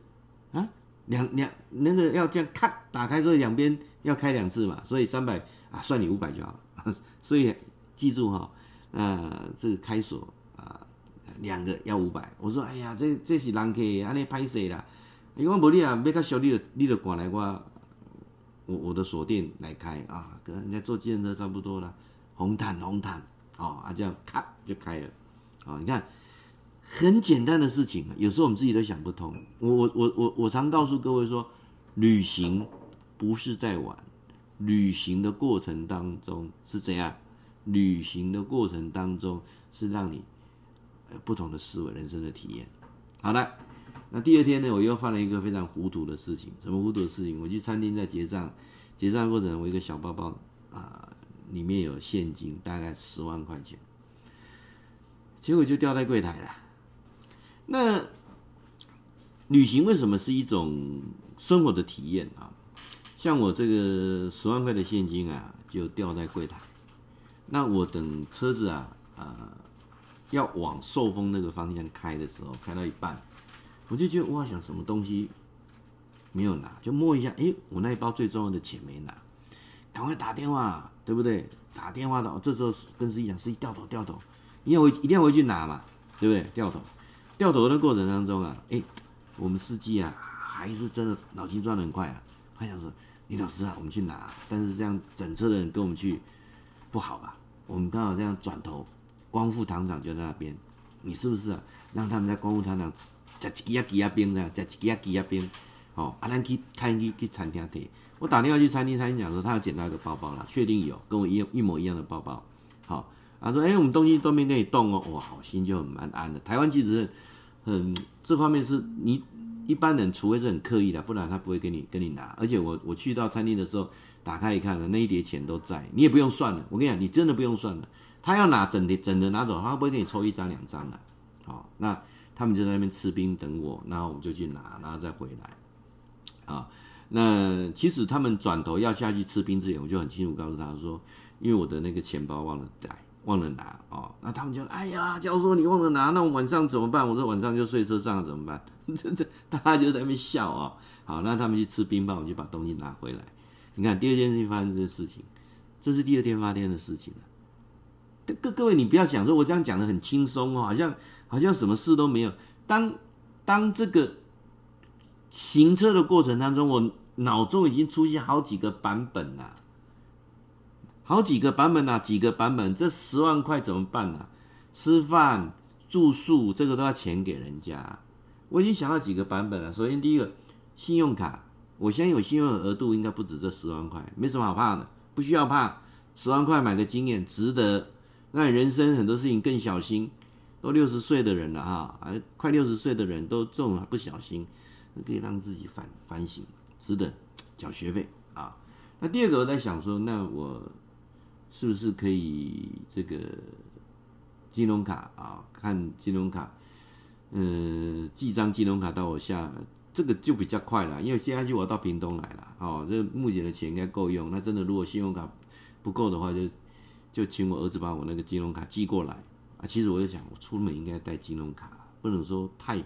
啊。两两那个要这样咔打开，所以两边要开两次嘛，所以三百啊，算你五百就好了。所以记住哈、哦，呃，这个开锁啊，两个要五百。我说哎呀，这这是人客，安尼歹势啦。因为无你啊，要较俗，你就你就赶来我我我的锁店来开啊，跟人家坐自行车差不多啦。红毯红毯，哦啊这样咔就开了，啊、哦、你看。很简单的事情，有时候我们自己都想不通。我我我我我常告诉各位说，旅行不是在玩，旅行的过程当中是怎样？旅行的过程当中是让你呃不同的思维、人生的体验。好了，那第二天呢，我又犯了一个非常糊涂的事情。什么糊涂的事情？我去餐厅在结账，结账过程我一个小包包啊、里面有现金，大概十万块钱，结果就掉在柜台了。那旅行为什么是一种生活的体验啊？像我这个十万块的现金啊，就掉在柜台。那我等车子啊，呃，要往寿丰那个方向开的时候，开到一半，我就觉得哇，想什么东西没有拿，就摸一下，诶，我那一包最重要的钱没拿，赶快打电话，对不对？打电话的，这时候跟司机讲，司机掉头掉头，你要回一定要回去拿嘛，对不对？掉头。掉头的过程当中啊，哎，我们司机啊，还是真的脑筋转得很快啊。他想说：“李老师啊，我们去拿，但是这样整车的人跟我们去不好吧？我们刚好这样转头，光复糖厂就在那边，你是不是啊？让他们在光复糖厂吃一支啊鸡啊冰这样，吃一支啊鸡啊冰。哦，啊，咱去开去去餐厅提。我打电话去餐厅，餐厅讲说他要捡到一个包包啦，确定有跟我一一模一样的包包。好。”他说：“哎、欸，我们东西都没给你动哦，哇，好心就很蛮安的。台湾其实很这方面是你一般人，除非是很刻意的，不然他不会给你跟你拿。而且我我去到餐厅的时候，打开一看呢，那一叠钱都在，你也不用算了。我跟你讲，你真的不用算了。他要拿整叠整的拿走，他不会给你抽一张两张的。好，那他们就在那边吃冰等我，然后我就去拿，然后再回来。啊，那其实他们转头要下去吃冰之前，我就很清楚告诉他说，因为我的那个钱包忘了带。”忘了拿哦，那他们就哎呀，教授你忘了拿，那我晚上怎么办？我说晚上就睡车上怎么办？真的，大家就在那边笑啊、哦。好，那他们去吃冰棒，我就把东西拿回来。你看第二件事情发生这件事情，这是第二天发生的事情了。各各位，你不要想说我这样讲的很轻松哦，好像好像什么事都没有。当当这个行车的过程当中，我脑中已经出现好几个版本了。好几个版本呐、啊，几个版本，这十万块怎么办呢、啊？吃饭、住宿，这个都要钱给人家。我已经想到几个版本了。首先，第一个，信用卡，我相信有信用额度应该不止这十万块，没什么好怕的，不需要怕。十万块买个经验，值得。让你人生很多事情更小心。都六十岁的人了哈，啊，快六十岁的人都这种不小心，可以让自己反反省，值得缴学费啊。那第二个，我在想说，那我。是不是可以这个金融卡啊，看金融卡，嗯，寄张金融卡到我下，这个就比较快了，因为接下去我要到屏东来了，哦，这目前的钱应该够用。那真的如果信用卡不够的话，就就请我儿子把我那个金融卡寄过来啊。其实我就想，我出门应该带金融卡，不能说太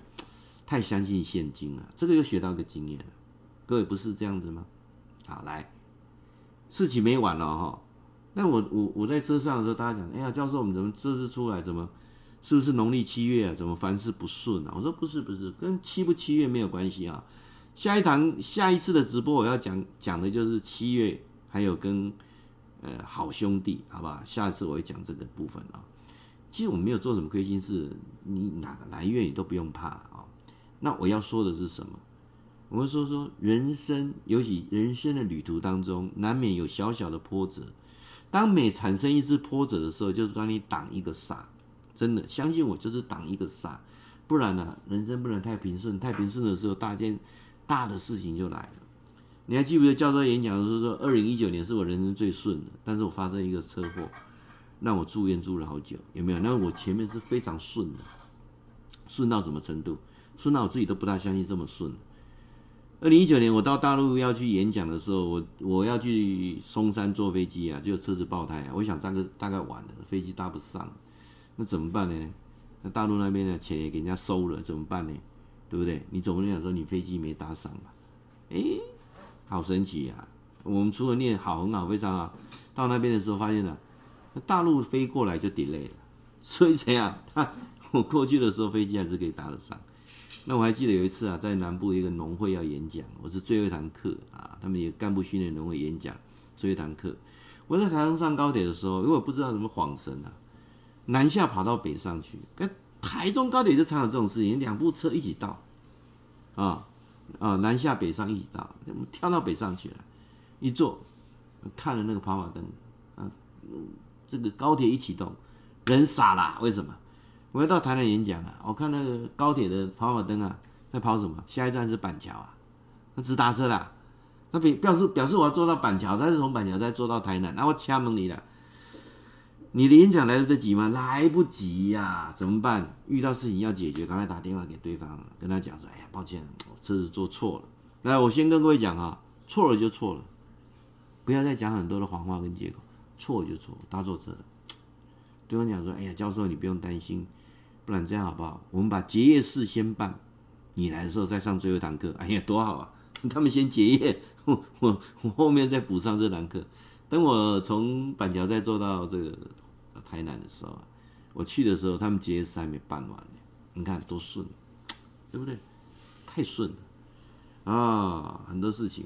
太相信现金了。这个又学到一个经验了，各位不是这样子吗？好，来，事情没完了哈。那我我我在车上的时候，大家讲，哎呀，教授，我们怎么这次出来怎么，是不是农历七月啊？怎么凡事不顺啊？我说不是不是，跟七不七月没有关系啊。下一堂下一次的直播我要讲讲的就是七月，还有跟呃好兄弟，好不好？下一次我会讲这个部分啊。其实我没有做什么亏心事，你哪个来月你都不用怕啊。那我要说的是什么？我会说说人生，尤其人生的旅途当中，难免有小小的波折。当每产生一次波折的时候，就是帮你挡一个煞，真的相信我，就是挡一个煞，不然呢、人生不能太平顺，太平顺的时候，大件大的事情就来了。你还记不记得教授演讲的时候说，二零一九年是我人生最顺的，但是我发生一个车祸，让我住院住了好久，有没有？那我前面是非常顺的，顺到什么程度？顺到我自己都不大相信这么顺。二零一九年，我到大陆要去演讲的时候，我我要去嵩山坐飞机啊，就车子爆胎啊，我想大概大概晚了，飞机搭不上，那怎么办呢？那大陆那边的钱也给人家收了，怎么办呢？对不对？你总不能讲说你飞机没搭上吧？哎，好神奇呀、啊！我们除了念好很好非常好，到那边的时候发现了，大陆飞过来就 delay 了，所以怎样？他 我过去的时候飞机还是可以搭得上。那我还记得有一次啊，在南部一个农会要演讲，我是最后一堂课啊，他们有干部训练农会演讲，最后一堂课，我在台上上高铁的时候，因为我不知道怎么晃神啊，南下跑到北上去，跟台中高铁就常有这种事情，两部车一起到，啊啊，南下北上一起到，跳到北上去了，一坐，看了那个跑马灯，啊嗯，这个高铁一启动，人傻了，为什么？我要到台南演讲啊！我看那个高铁的跑马灯啊，在跑什么？下一站是板桥啊，那直达车啦。那表表示表示我要坐到板桥，再是从板桥再坐到台南。那我掐门你了，你的演讲来得及吗？来不及呀、怎么办？遇到事情要解决，赶快打电话给对方，跟他讲说：“哎呀，抱歉，我车子坐错了。”来，我先跟各位讲啊，错了就错了，不要再讲很多的谎话跟借口。错就错，搭错车了。对方讲说：“哎呀，教授你不用担心。”不然这样好不好？我们把结业式先办，你来的时候再上最后一堂课。哎呀，多好啊！他们先结业，我我我后面再补上这堂课。等我从板桥再坐到这个台南的时候，我去的时候，他们结业式还没办完呢。你看多顺，对不对？太顺了啊！很多事情。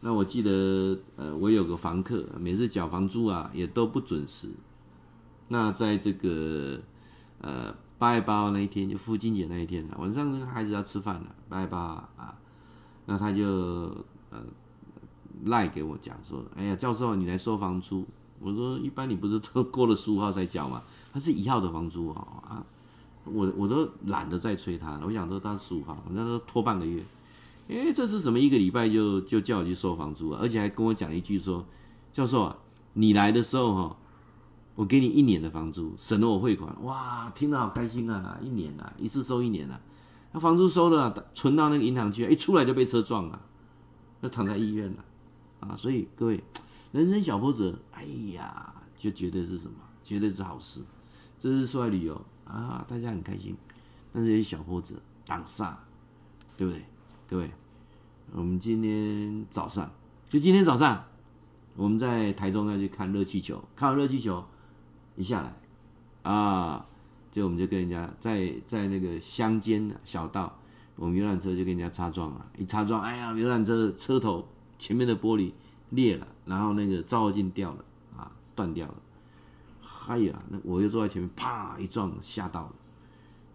那我记得，呃，我有个房客，每次缴房租啊，也都不准时。那在这个，呃。八月八号那一天，就父亲节那一天，晚上孩子要吃饭了。八月八啊，那他就呃赖给我讲说：“哎呀，教授，你来收房租。”我说：“一般你不是都过了十五号才缴吗？他是一号的房租哦啊，我我都懒得再催他了。我想说他十五号，反正都拖半个月。哎，这是什么？一个礼拜就就叫我去收房租啊，而且还跟我讲一句说：教授啊，你来的时候哈。”我给你一年的房租，省了我汇款，哇，听得好开心啊！一年啊，一次收一年啊，那房租收了，存到那个银行去，一出来就被车撞了，就躺在医院了，啊！所以各位，人生小波折，哎呀，就绝对是什么？绝对是好事，这是出来旅游啊，大家很开心。但是有些小波折挡煞，对不对？各位，我们今天早上，就今天早上，我们在台中要去看热气球，看完热气球。一下来，啊，就我们就跟人家在在那个乡间小道，我们游览车就跟人家擦撞了，一擦撞，哎呀，游览车车头前面的玻璃裂了，然后那个照后镜掉了，啊，断掉了，哎呀，那我又坐在前面，啪一撞，吓到了，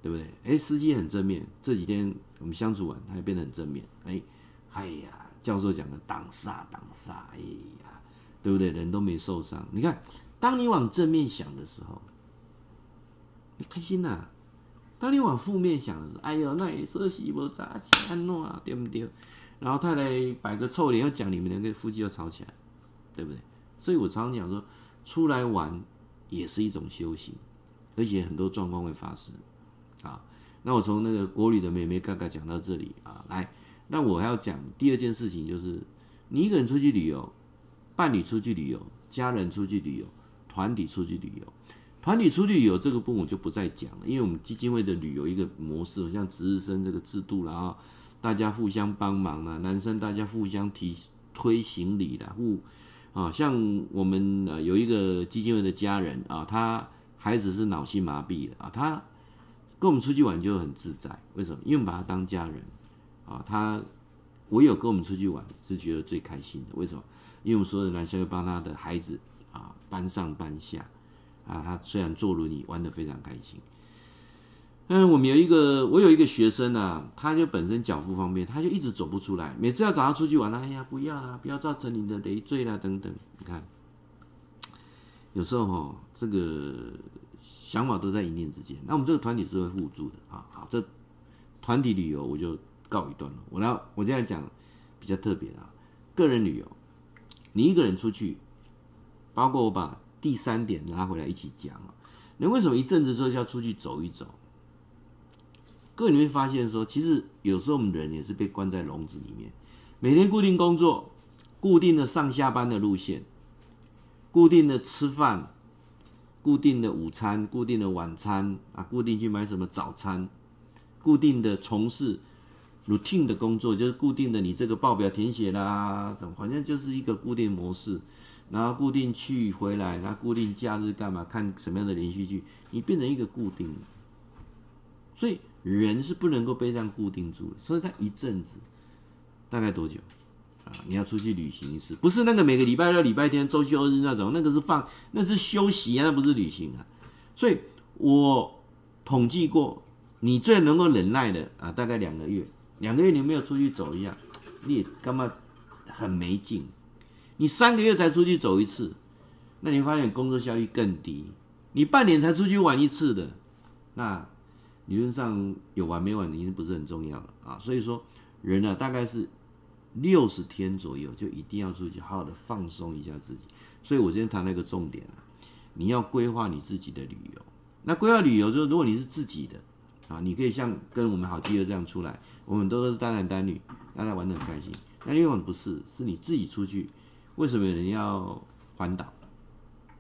对不对？哎，司机很正面，这几天我们相处完，他也变得很正面，哎，哎呀，教授讲的挡煞挡煞，哎呀，对不对？人都没受伤，你看。当你往正面想的时候，你开心呐、当你往负面想的时候，哎呦，那也说媳妇咋安诺啊，对不对？然后太太摆个臭脸，要讲你们两个夫妻又吵起来，对不对？所以我常常讲说，出来玩也是一种修行而且很多状况会发生。啊，那我从那个国旅的妹妹刚刚讲到这里啊，来，那我要讲第二件事情，就是你一个人出去旅游，伴侣出去旅游，家人出去旅游，团体出去旅游。团体出去旅游这个部分我就不再讲了，因为我们基金会的旅游一个模式，像值日生这个制度，然后大家互相帮忙啊，男生大家互相提推行李啦，互啊，像我们呃有一个基金会的家人啊，他孩子是脑性麻痹的啊，他跟我们出去玩就很自在，为什么？因为我们把他当家人啊，他唯有跟我们出去玩是觉得最开心的，为什么？因为我们所有的男生会帮他的孩子啊搬上搬下。啊，他虽然坐轮椅玩得非常开心，嗯，我们有一个，我有一个学生啊，他就本身脚不方便，他就一直走不出来。每次要找他出去玩，哎呀，不要啦，不要造成你的累赘啦，等等。你看，有时候哈，这个想法都在一念之间。那我们这个团体是会互助的啊。好，这团体旅游我就告一段落。我来，我这样讲比较特别的啊，个人旅游，你一个人出去，包括我把。第三点拉回来一起讲啊，你为什么一阵子之后就要出去走一走？各位你会发现说，其实有时候我们人也是被关在笼子里面，每天固定工作，固定的上下班的路线，固定的吃饭，固定的午餐，固定的晚餐啊，固定去买什么早餐，固定的从事 routine 的工作，就是固定的你这个报表填写啦，什么，反正就是一个固定模式。然后固定去回来，然后固定假日干嘛？看什么样的连续剧？你变成一个固定，所以人是不能够被这样固定住的。所以他一阵子，大概多久啊？你要出去旅行一次，不是那个每个礼拜六、礼拜天、周休日那种，那个是放，那是休息啊，那不是旅行啊。所以我统计过，你最能够忍耐的啊，大概两个月。两个月你没有出去走一下，你也干嘛很没劲。你三个月才出去走一次，那你发现工作效率更低。你半年才出去玩一次的，那理论上有玩没玩已经不是很重要了啊。所以说，人呢、啊、大概是六十天左右就一定要出去好好的放松一下自己。所以我今天谈了一个重点啊，你要规划你自己的旅游。那规划旅游就是，如果你是自己的啊，你可以像跟我们好基友这样出来，我们都是单男单女，大家玩得很开心。那另外不是，是你自己出去。为什么人要环岛？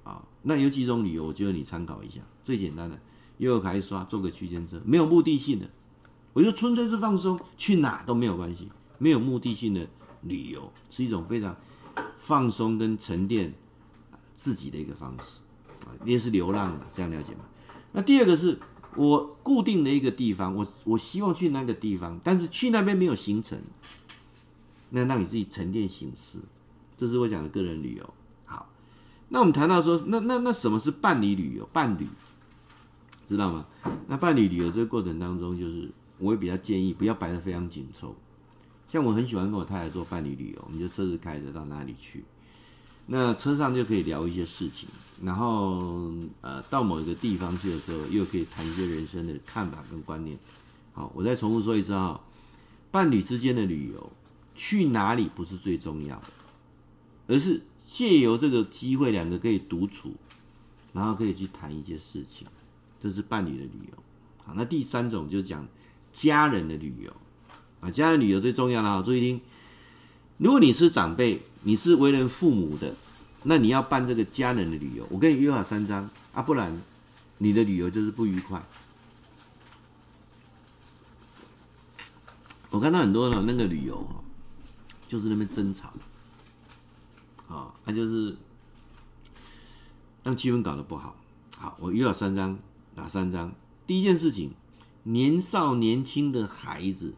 啊，那有几种理由，我觉得你参考一下。最简单的，悠游卡一刷，坐个区间车，没有目的性的，我觉得纯粹是放松，去哪都没有关系。没有目的性的旅游是一种非常放松跟沉淀自己的一个方式啊，也是流浪的，这样了解吗？那第二个是我固定的一个地方，我我希望去那个地方，但是去那边没有行程，那让你自己沉淀形式。这是我讲的个人旅游。好，那我们谈到说，那那那什么是伴侣旅游？伴侣知道吗？那伴侣旅游这个过程当中，就是我会比较建议不要摆得非常紧凑。像我很喜欢跟我太太做伴侣旅游，我们就车子开着到哪里去，那车上就可以聊一些事情，然后呃到某一个地方去的时候，又可以谈一些人生的看法跟观念。好，我再重复说一次哈，伴侣之间的旅游去哪里不是最重要的。而是借由这个机会，两个可以独处，然后可以去谈一些事情，这是伴侣的旅游。好，那第三种就是讲家人的旅游啊，家人旅游最重要的啊，注意听，如果你是长辈，你是为人父母的，那你要办这个家人的旅游，我跟你约好三张啊，不然你的旅游就是不愉快。我看到很多的那个旅游就是那边争吵。啊，那就是让气氛搞得不好。好，我约了三张，哪三张？第一件事情，年少年轻的孩子，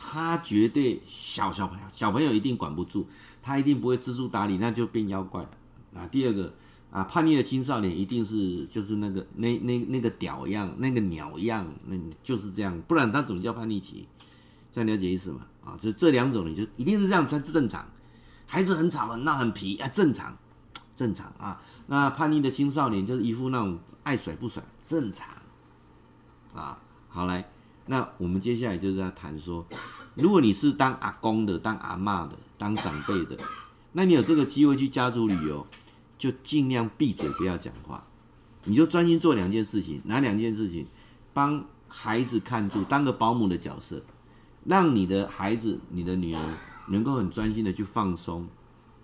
他绝对小小朋友，小朋友一定管不住，他一定不会知书达理，那就变妖怪了。啊，第二个啊，叛逆的青少年一定是就是那个那那那个屌样，那个鸟样，那就是这样，不然他怎么叫叛逆期？这样了解意思吗？啊，就这两种，你就一定是这样才是正常。孩子很吵很闹很皮啊，正常，正常啊。那叛逆的青少年就是一副那种爱甩不甩，正常啊。好来，那我们接下来就是要谈说，如果你是当阿公的、当阿嬷的、当长辈的，那你有这个机会去家族旅游，就尽量闭嘴不要讲话，你就专心做两件事情，哪两件事情？帮孩子看住，当个保姆的角色，让你的孩子、你的女儿能够很专心的去放松，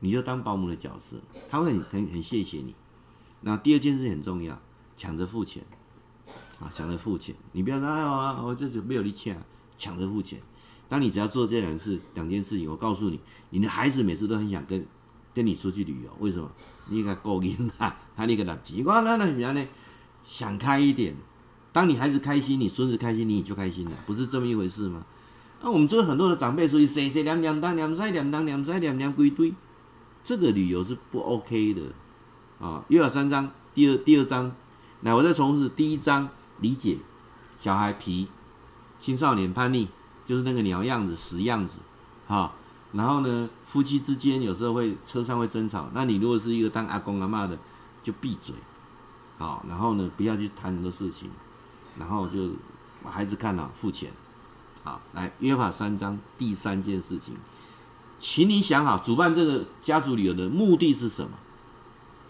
你就当保姆的角色，他会很很很谢谢你。那第二件事很重要，抢着付钱啊，抢着付钱，你不要说哎呀，我这就没有力气啊，抢着付钱。当你只要做这两事两件事情，我告诉你，你的孩子每次都很想跟跟你出去旅游。为什么？你应该勾引他，他那个垃圾，我那那什么呢？想开一点。当你孩子开心，你孙子开心，你就开心了，不是这么一回事吗？那我们做很多的长辈，所以谁谁两两当两三两当两三两两归堆，这个旅游是不 OK 的啊。约好三章，第二第二章，来，我再重复，第一章理解小孩皮，青少年叛逆。就是那个鸟样子、死样子，哈，然后呢，夫妻之间有时候会车上会争吵，那你如果是一个当阿公阿嬷的，就闭嘴，好，然后呢，不要去谈很多事情，然后就把孩子看了，付钱，好，来约法三章第三件事情，请你想好，主办这个家族旅游的目的是什么？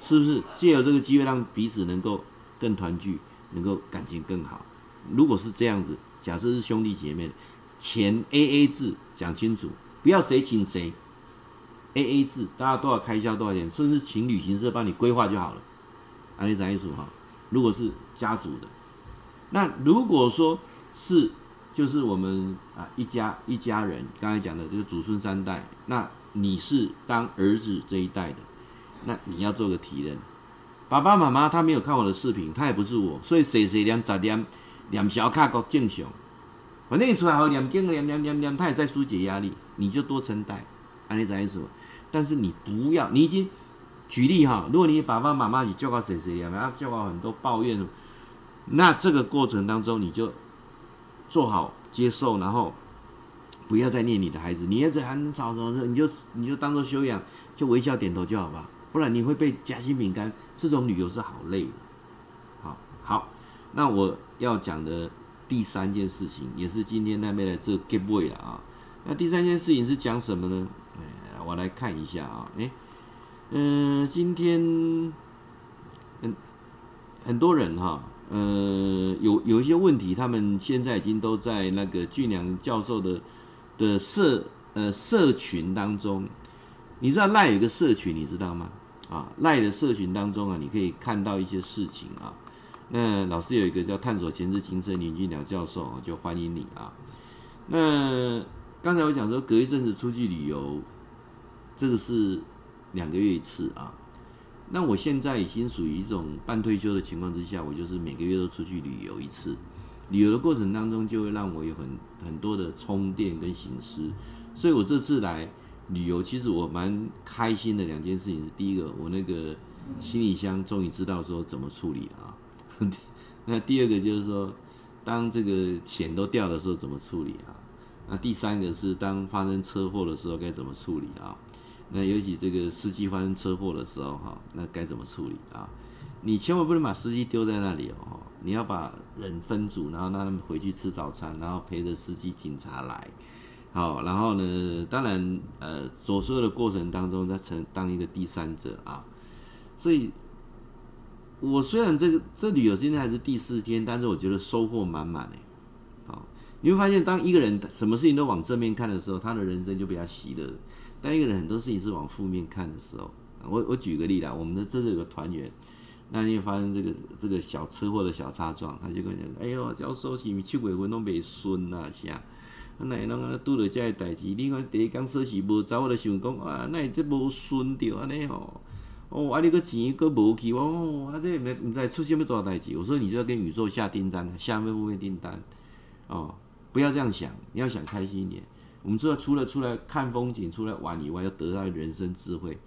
是不是借由这个机会让彼此能够更团聚，能够感情更好？如果是这样子，假设是兄弟姐妹。钱 A A 制讲清楚，不要谁请谁，A A 制，大家多少开销多少钱，甚至请旅行社帮你规划就好了。安利讲清楚哈。如果是家族的，那如果说是就是我们啊一家一家人，刚才讲的就是祖孙三代，那你是当儿子这一代的，那你要做个提人。爸爸妈妈他没有看我的视频，他也不是我，所以谁谁两十点两小卡够正常。反正你出来后两天两两两两，他也在疏解压力，你就多承担，安利啥意思？但是你不要，你已经举例哈，如果你爸爸妈妈你教过谁谁呀，教过很多抱怨，那这个过程当中你就做好接受，然后不要再念你的孩子，你儿子还能吵什么？你就你就当做修养，就微笑点头就好吧，不然你会被夹心饼干。这种旅游是好累的。好，好，那我要讲的。第三件事情也是今天那边的这个 giveaway 了啊。那第三件事情是讲什么呢？哎，我来看一下啊。哎，嗯，今天很很多人哈，呃，有有一些问题，他们现在已经都在那个俊良教授的的社呃社群当中。你知道赖有个社群，你知道吗？啊，赖的社群当中啊，你可以看到一些事情啊。那老师有一个叫探索前世今生林俊良教授啊，就欢迎你啊。那刚才我讲说隔一阵子出去旅游，这个是两个月一次啊。那我现在已经属于一种半退休的情况之下，我就是每个月都出去旅游一次。旅游的过程当中，就会让我有很很多的充电跟省思。所以我这次来旅游，其实我蛮开心的两件事情是：第一个，我那个行李箱终于知道说怎么处理啊。那第二个就是说，当这个钱都掉的时候怎么处理啊？那第三个是当发生车祸的时候该怎么处理啊？那尤其这个司机发生车祸的时候哈，那该怎么处理啊？你千万不能把司机丢在那里哦，你要把人分组，然后让他们回去吃早餐，然后陪着司机警察来，好，然后呢，当然呃，所说的过程当中再成当一个第三者啊，所以。我虽然这个这旅游今天还是第四天，但是我觉得收获满满诶。好，你会发现，当一个人什么事情都往正面看的时候，他的人生就比较喜乐；当一个人很多事情是往负面看的时候，我我举个例子啊，我们的这是有个团员，那天发生这个这个小车祸的小擦撞，他就跟我讲：“哎呦，教授是咪七鬼魂都没孙呐？啥？那侬啊拄到这个代志，你看第一讲说是无走，我就想讲啊，那这无孙掉安尼吼。”哦，啊，你个钱个无去哦，啊，这没唔知出现咩大代志。我说你就要跟宇宙下订单，下面部分订单，哦，不要这样想，你要想开心一点。我们知道除了出来看风景、出来玩以外，要得到人生智慧，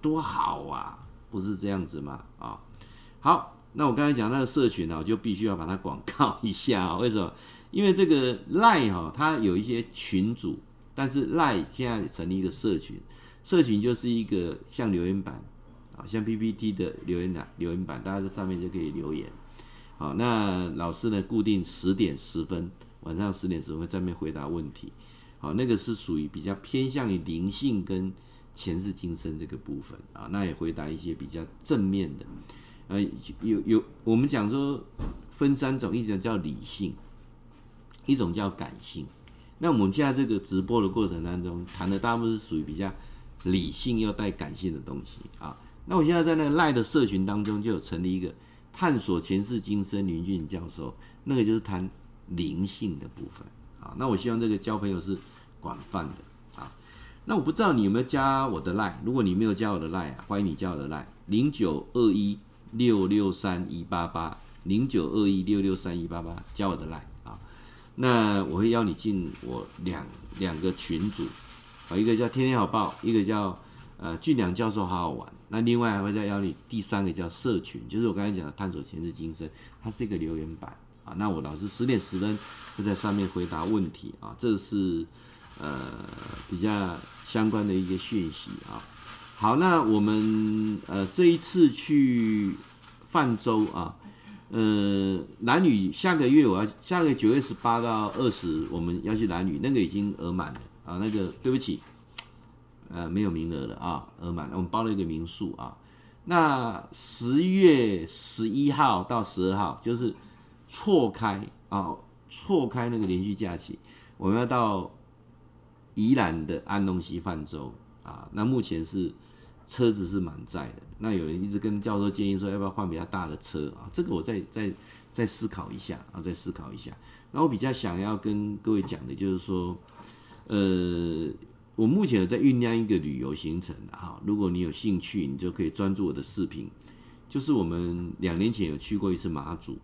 多好啊！不是这样子吗？啊、哦，好，那我刚才讲那个社群呢，我就必须要把它广告一下。为什么？因为这个赖哈，它有一些群组，但是赖现在成立一个社群，社群就是一个像留言板。啊，像 PPT 的留言板，留言板，大家在上面就可以留言。好，那老师呢，固定十点十分，晚上十点十分在那边回答问题。好，那个是属于比较偏向于灵性跟前世今生这个部分啊，那也回答一些比较正面的。呃，有有我们讲说分三种，一种叫理性，一种叫感性。那我们现在这个直播的过程当中谈的大部分是属于比较理性又带感性的东西啊。那我现在在那个赖的社群当中就有成立一个探索前世今生林俊教授，那个就是谈灵性的部分啊。那我希望这个交朋友是广泛的啊。那我不知道你有没有加我的赖如果你没有加我的赖啊，欢迎你加我的赖零九二一六六三一八八零九二一六六三一八八，加我的赖。那我会邀你进我两两个群组啊，一个叫天天好报，一个叫呃俊良教授好好玩。那另外还会再邀你第三个叫社群，就是我刚才讲的探索前世今生，它是一个留言板啊。那我老师十点十分会在上面回答问题啊，这是呃比较。相关的一些讯息啊，好，那我们呃这一次去泛舟啊，呃男女下个月我要下个月九月十八到二十我们要去男女，那个已经额满了啊，那个对不起，呃没有名额了啊，额满了，我们包了一个民宿啊，那十月十一号到十二号就是错开啊，错开那个连续假期，我们要到。宜兰的安东西泛舟啊，那目前是车子是满载的。那有人一直跟教授建议说，要不要换比较大的车啊？这个我再再再思考一下啊，再思考一下。那我比较想要跟各位讲的就是说，呃，我目前有在酝酿一个旅游行程啊。如果你有兴趣，你就可以专注我的视频。就是我们两年前有去过一次马祖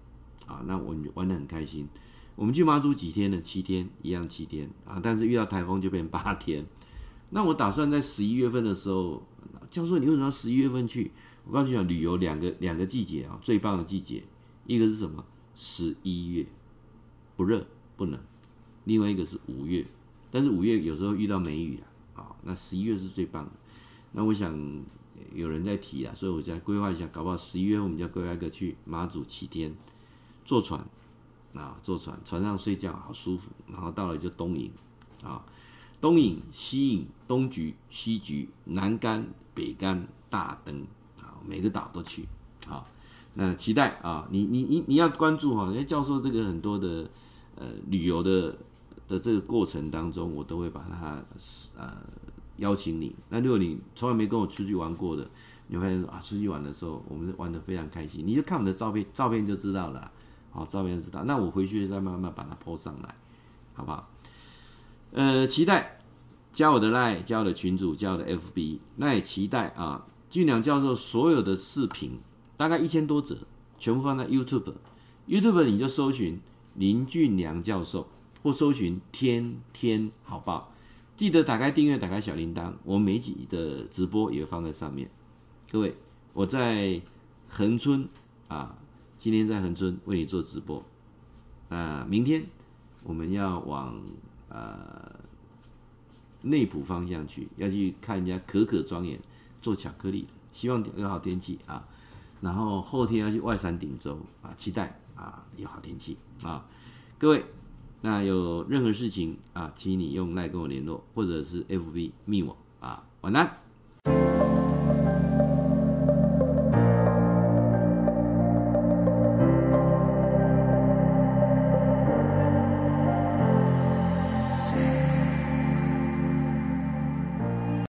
啊，那我玩得很开心。我们去马祖几天呢？七天，一样七天啊！但是遇到台风就变八天。那我打算在十一月份的时候，教授，你为什么要十一月份去？我告诉你讲，旅游两个两个季节啊，最棒的季节，一个是什么？十一月，不热不冷；另外一个是五月，但是五月有时候遇到梅雨啊。啊，那十一月是最棒的。那我想有人在提啊，所以我再规划一下，搞不好十一月我们就要规划一个去马祖七天，坐船。啊，坐船，船上睡觉好舒服。然后到了就东营，啊，东引、西引、东局、西局、南竿、北竿、大灯，啊，每个岛都去。好，那期待啊，你你你你要关注哈，因为教授这个很多的呃旅游的的这个过程当中，我都会把它呃邀请你。那如果你从来没跟我出去玩过的，你会发现啊，出去玩的时候，我们玩得非常开心。你就看我的照片，照片就知道了。好，照片知道。那我回去再慢慢把它 po 上来，好不好？呃，期待加我的 line，加我的群主，加我的 FB。那也期待啊，俊良教授所有的视频，大概一千多则，全部放在 YouTube。YouTube 你就搜寻林俊良教授，或搜寻天天好报。记得打开订阅，打开小铃铛，我每集的直播也会放在上面。各位，我在恒春啊。今天在恒春为你做直播，啊，明天我们要往呃内埔方向去，要去看人家可可庄园做巧克力，希望有好天气啊。然后后天要去外山顶洲啊，期待啊有好天气啊。各位，那有任何事情啊，请你用赖跟我联络，或者是 FB 密我啊。晚安。